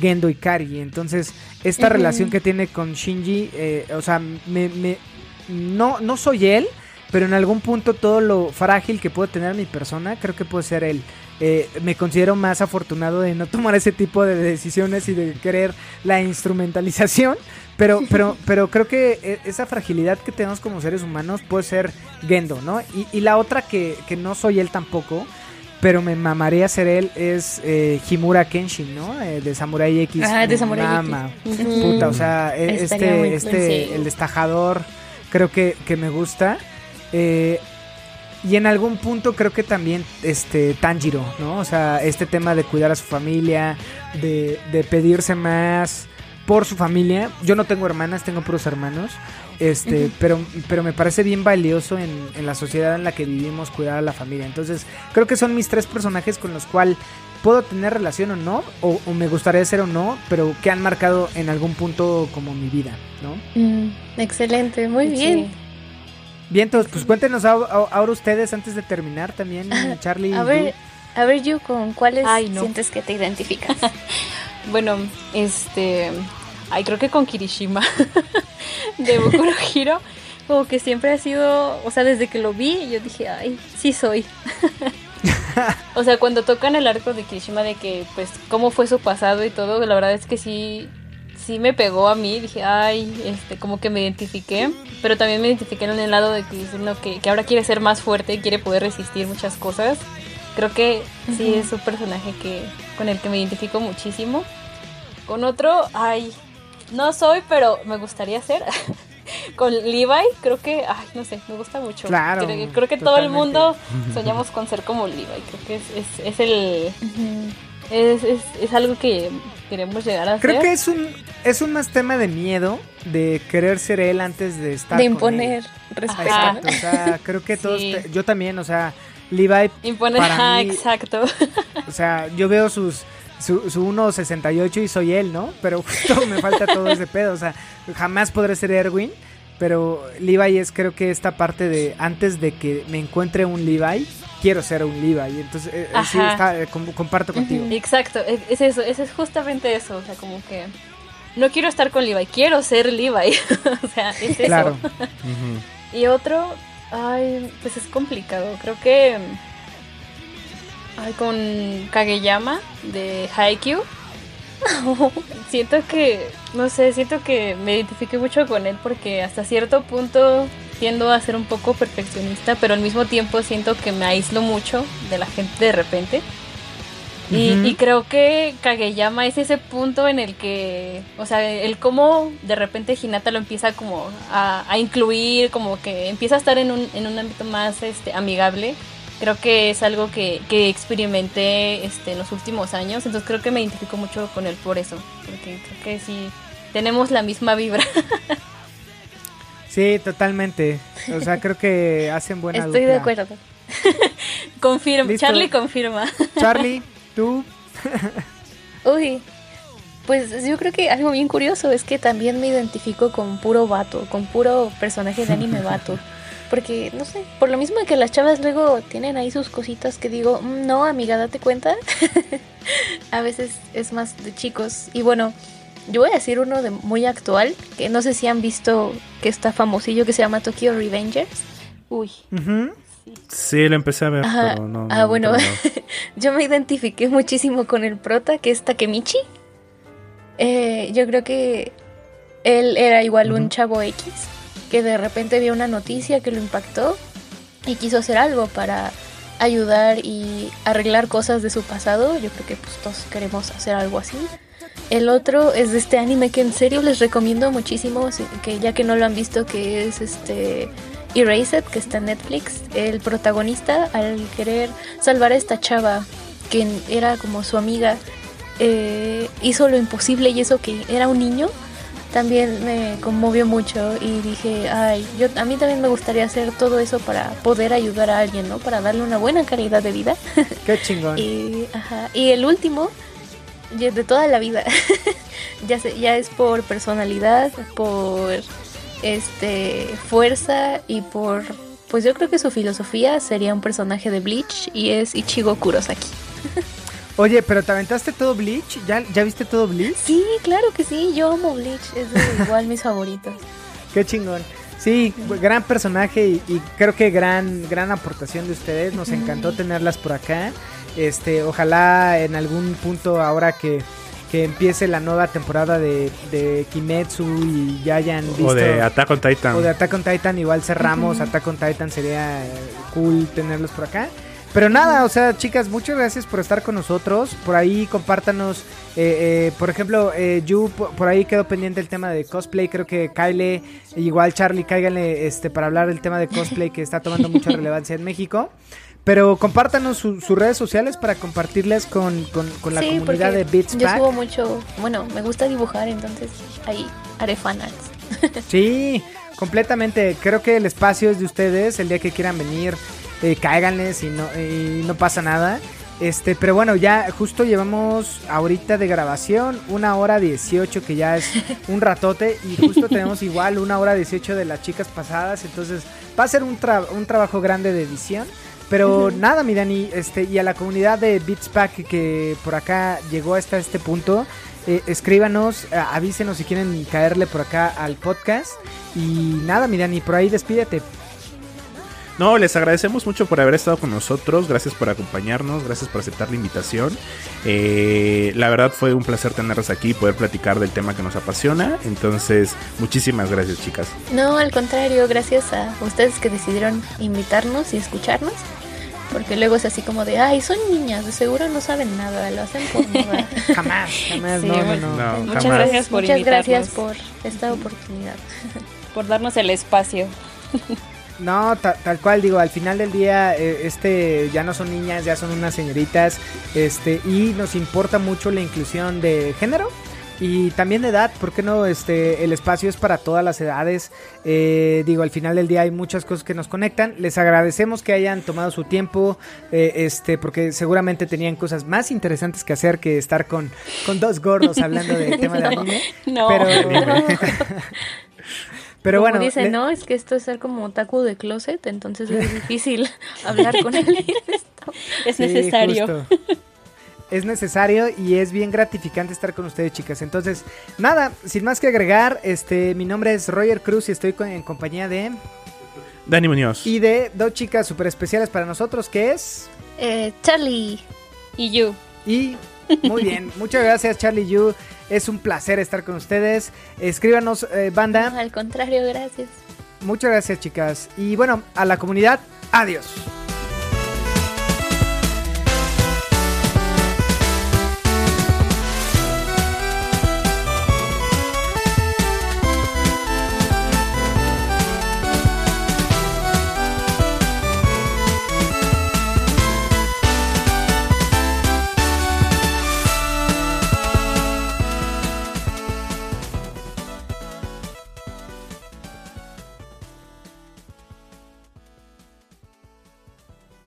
Gendo y Kari. Entonces, esta relación que tiene con Shinji, eh, o sea, me, me- no, no soy él, pero en algún punto todo lo frágil que puede tener mi persona, creo que puede ser él. Eh, me considero más afortunado de no tomar ese tipo de decisiones y de querer la instrumentalización, pero, pero, pero creo que e- esa fragilidad que tenemos como seres humanos puede ser Gendo, ¿no? Y, y la otra que, que no soy él tampoco, pero me mamaría ser él es eh, Himura Kenshin, ¿no? Eh, de Samurai X. Ah, de Samurai X. mama. Ujú. Puta, o sea, e- Estaría este, cool, este, sí. el destajador, creo que, que me gusta. Eh, y en algún punto creo que también este Tanjiro, ¿no? O sea, este tema de cuidar a su familia, de, de pedirse más por su familia. Yo no tengo hermanas, tengo puros hermanos. Este, pero, pero me parece bien valioso en, en la sociedad en la que vivimos cuidar a la familia. Entonces, creo que son mis tres personajes con los cuales puedo tener relación o no, o, o me gustaría ser o no, pero que han marcado en algún punto como mi vida, ¿no? Mm, excelente, muy bien. Bien, entonces, pues cuéntenos ahora ustedes antes de terminar también, Charlie. A ver, a ver, Yu, ¿con cuáles Ay, no. sientes que te identificas? Bueno, este. Ay, creo que con Kirishima de Boku no Hero. como que siempre ha sido, o sea, desde que lo vi, yo dije, ay, sí soy. o sea, cuando tocan el arco de Kirishima de que, pues, cómo fue su pasado y todo, la verdad es que sí, sí me pegó a mí. Dije, ay, este, como que me identifiqué. Pero también me identifiqué en el lado de que, no, que, que ahora quiere ser más fuerte y quiere poder resistir muchas cosas. Creo que sí es un personaje que, con el que me identifico muchísimo. Con otro, ay, no soy, pero me gustaría ser. con Levi, creo que, ay, no sé, me gusta mucho. Claro, Creo, creo que todo el mundo soñamos con ser como Levi. Creo que es, es, es el. Es, es, es algo que queremos llegar a Creo ser. que es un es un más tema de miedo de querer ser él antes de estar De con imponer él. respeto. Exacto, o sea, creo que todos Sí. te- yo también, o sea, Levi Imponer, para ah, mí- exacto. O sea, yo veo sus su, su 1.68 y soy él, ¿no? Pero justo me falta todo ese pedo. O sea, jamás podré ser Erwin. Pero Levi es creo que esta parte de antes de que me encuentre un Levi, quiero ser un Levi. Entonces, eh, eh, sí, está, eh, com- comparto contigo. Exacto, es, es eso, es, justamente eso. O sea, como que no quiero estar con Levi, quiero ser Levi. o sea, es eso. Claro. Y otro, ay, pues es complicado. Creo que. Ay, con Kageyama de Haikyuu. siento que, no sé, siento que me identifique mucho con él porque hasta cierto punto tiendo a ser un poco perfeccionista, pero al mismo tiempo siento que me aíslo mucho de la gente de repente. Y, Ujú. y creo que Kageyama es ese punto en el que, o sea, el cómo de repente Hinata lo empieza como a, a incluir, como que empieza a estar en un, en un ámbito más este, amigable. Creo que es algo que, que experimenté este, en los últimos años, entonces creo que me identifico mucho con él por eso, porque creo que sí, tenemos la misma vibra. Sí, totalmente. O sea, creo que hacen buena Estoy de acuerdo. confirma. Charlie confirma. Charlie, tú. Uy, pues yo creo que algo bien curioso es que también me identifico con puro vato, con puro personaje de anime vato. Porque, no sé, por lo mismo que las chavas luego tienen ahí sus cositas que digo, "Mm, no, amiga, date cuenta. a veces es más de chicos. Y bueno, yo voy a decir uno de muy actual, que no sé si han visto que está famosillo, que se llama Tokyo Revengers. Uy. Sí, lo empecé a ver, Ajá. pero no. Ah, no, bueno, no. yo me identifiqué muchísimo con el prota, que es Takemichi. Eh, yo creo que él era igual un chavo X, que de repente vio una noticia que lo impactó y quiso hacer algo para ayudar y arreglar cosas de su pasado. Yo creo que pues todos queremos hacer algo así. El otro es de este anime que en serio les recomiendo muchísimo, si- que ya que no lo han visto, que es este Erased, que está en Netflix. El protagonista, al querer salvar a esta chava, que era como su amiga, eh, hizo lo imposible y eso que era un niño, también me conmovió mucho y dije, ay, yo a mí también me gustaría hacer todo eso para poder ayudar a alguien, ¿no? Para darle una buena calidad de vida. Qué chingón. Y, ajá, y el último, de toda la vida, ya, sé- ya es por personalidad, por este fuerza y por, pues yo creo que su filosofía sería un personaje de Bleach y es Ichigo Kurosaki. Oye, pero ¿te aventaste todo Bleach? ¿Ya, ¿Ya viste todo Bleach? Sí, claro que sí, yo amo Bleach, es de igual mis favoritos. Qué chingón. Sí, gran personaje y, y creo que gran gran aportación de ustedes. Nos encantó tenerlas por acá. Este, ojalá en algún punto ahora que, que empiece la nueva temporada de, de Kimetsu y ya hayan visto O de Attack on Titan. o de Attack on Titan, igual cerramos Attack on Titan, sería eh, cool tenerlos por acá. Pero nada, o sea, chicas, muchas gracias por estar con nosotros. Por ahí compártanos, eh, eh, por ejemplo, eh, Yu, por, por ahí quedó pendiente el tema de cosplay. Creo que Kyle, igual Charlie, cáiganle este, para hablar del tema de cosplay que está tomando mucha relevancia en México. Pero compártanos su- sus redes sociales para compartirles con, con- con la sí, comunidad de Beats yo Pack. subo mucho, bueno, me gusta dibujar, entonces ahí haré fanarts. Sí, completamente. Creo que el espacio es de ustedes. El día que quieran venir, eh, cáiganles y no, y no pasa nada. Este, pero bueno, ya justo llevamos ahorita de grabación una hora 18, que ya es un ratote. Y justo tenemos igual una hora 18 de las chicas pasadas. Entonces va a ser un, tra- un trabajo grande de edición. Pero nada, mi Dani, este, y a la comunidad de Beats Pack que por acá llegó hasta este punto, eh, escríbanos, eh, avísenos si quieren caerle por acá al podcast. Y nada, mi Dani, por ahí despídete. No, les agradecemos mucho por haber estado con nosotros, gracias por acompañarnos, gracias por aceptar la invitación. Eh, la verdad fue un placer tenerlos aquí, poder platicar del tema que nos apasiona. Entonces, muchísimas gracias, chicas. No, al contrario, gracias a ustedes que decidieron invitarnos y escucharnos. Porque luego es así como de, ay, son niñas, de seguro no saben nada, lo hacen por moda. Jamás, jamás, Sí, no, no, no. No, Muchas jamás. gracias por Muchas gracias por esta oportunidad. por darnos el espacio. No, ta- tal cual digo, al final del día, eh, este, ya no son niñas, ya son unas señoritas, este, y nos importa mucho la inclusión de género y también de edad, ¿por qué no? Este, el espacio es para todas las edades, eh, digo, al final del día hay muchas cosas que nos conectan, les agradecemos que hayan tomado su tiempo, eh, este, porque seguramente tenían cosas más interesantes que hacer que estar con, con dos gordos hablando del tema de anime, No. pero, pero como bueno, dicen, le- no, es que esto es ser como otaku de closet, entonces es difícil hablar con él. Es Sí, necesario. justo. Es necesario y es bien gratificante estar con ustedes, chicas. Entonces, nada, sin más que agregar, este, mi nombre es Roger Cruz y estoy con- en compañía de Dani Muñoz. y de dos chicas súper especiales para nosotros, que es Eh, Charlie, Y you. y muy bien, muchas gracias Charlie Yu. Es un placer estar con ustedes. Escríbanos, eh, banda. al contrario, gracias. Muchas gracias, chicas. Y bueno, a la comunidad, adiós.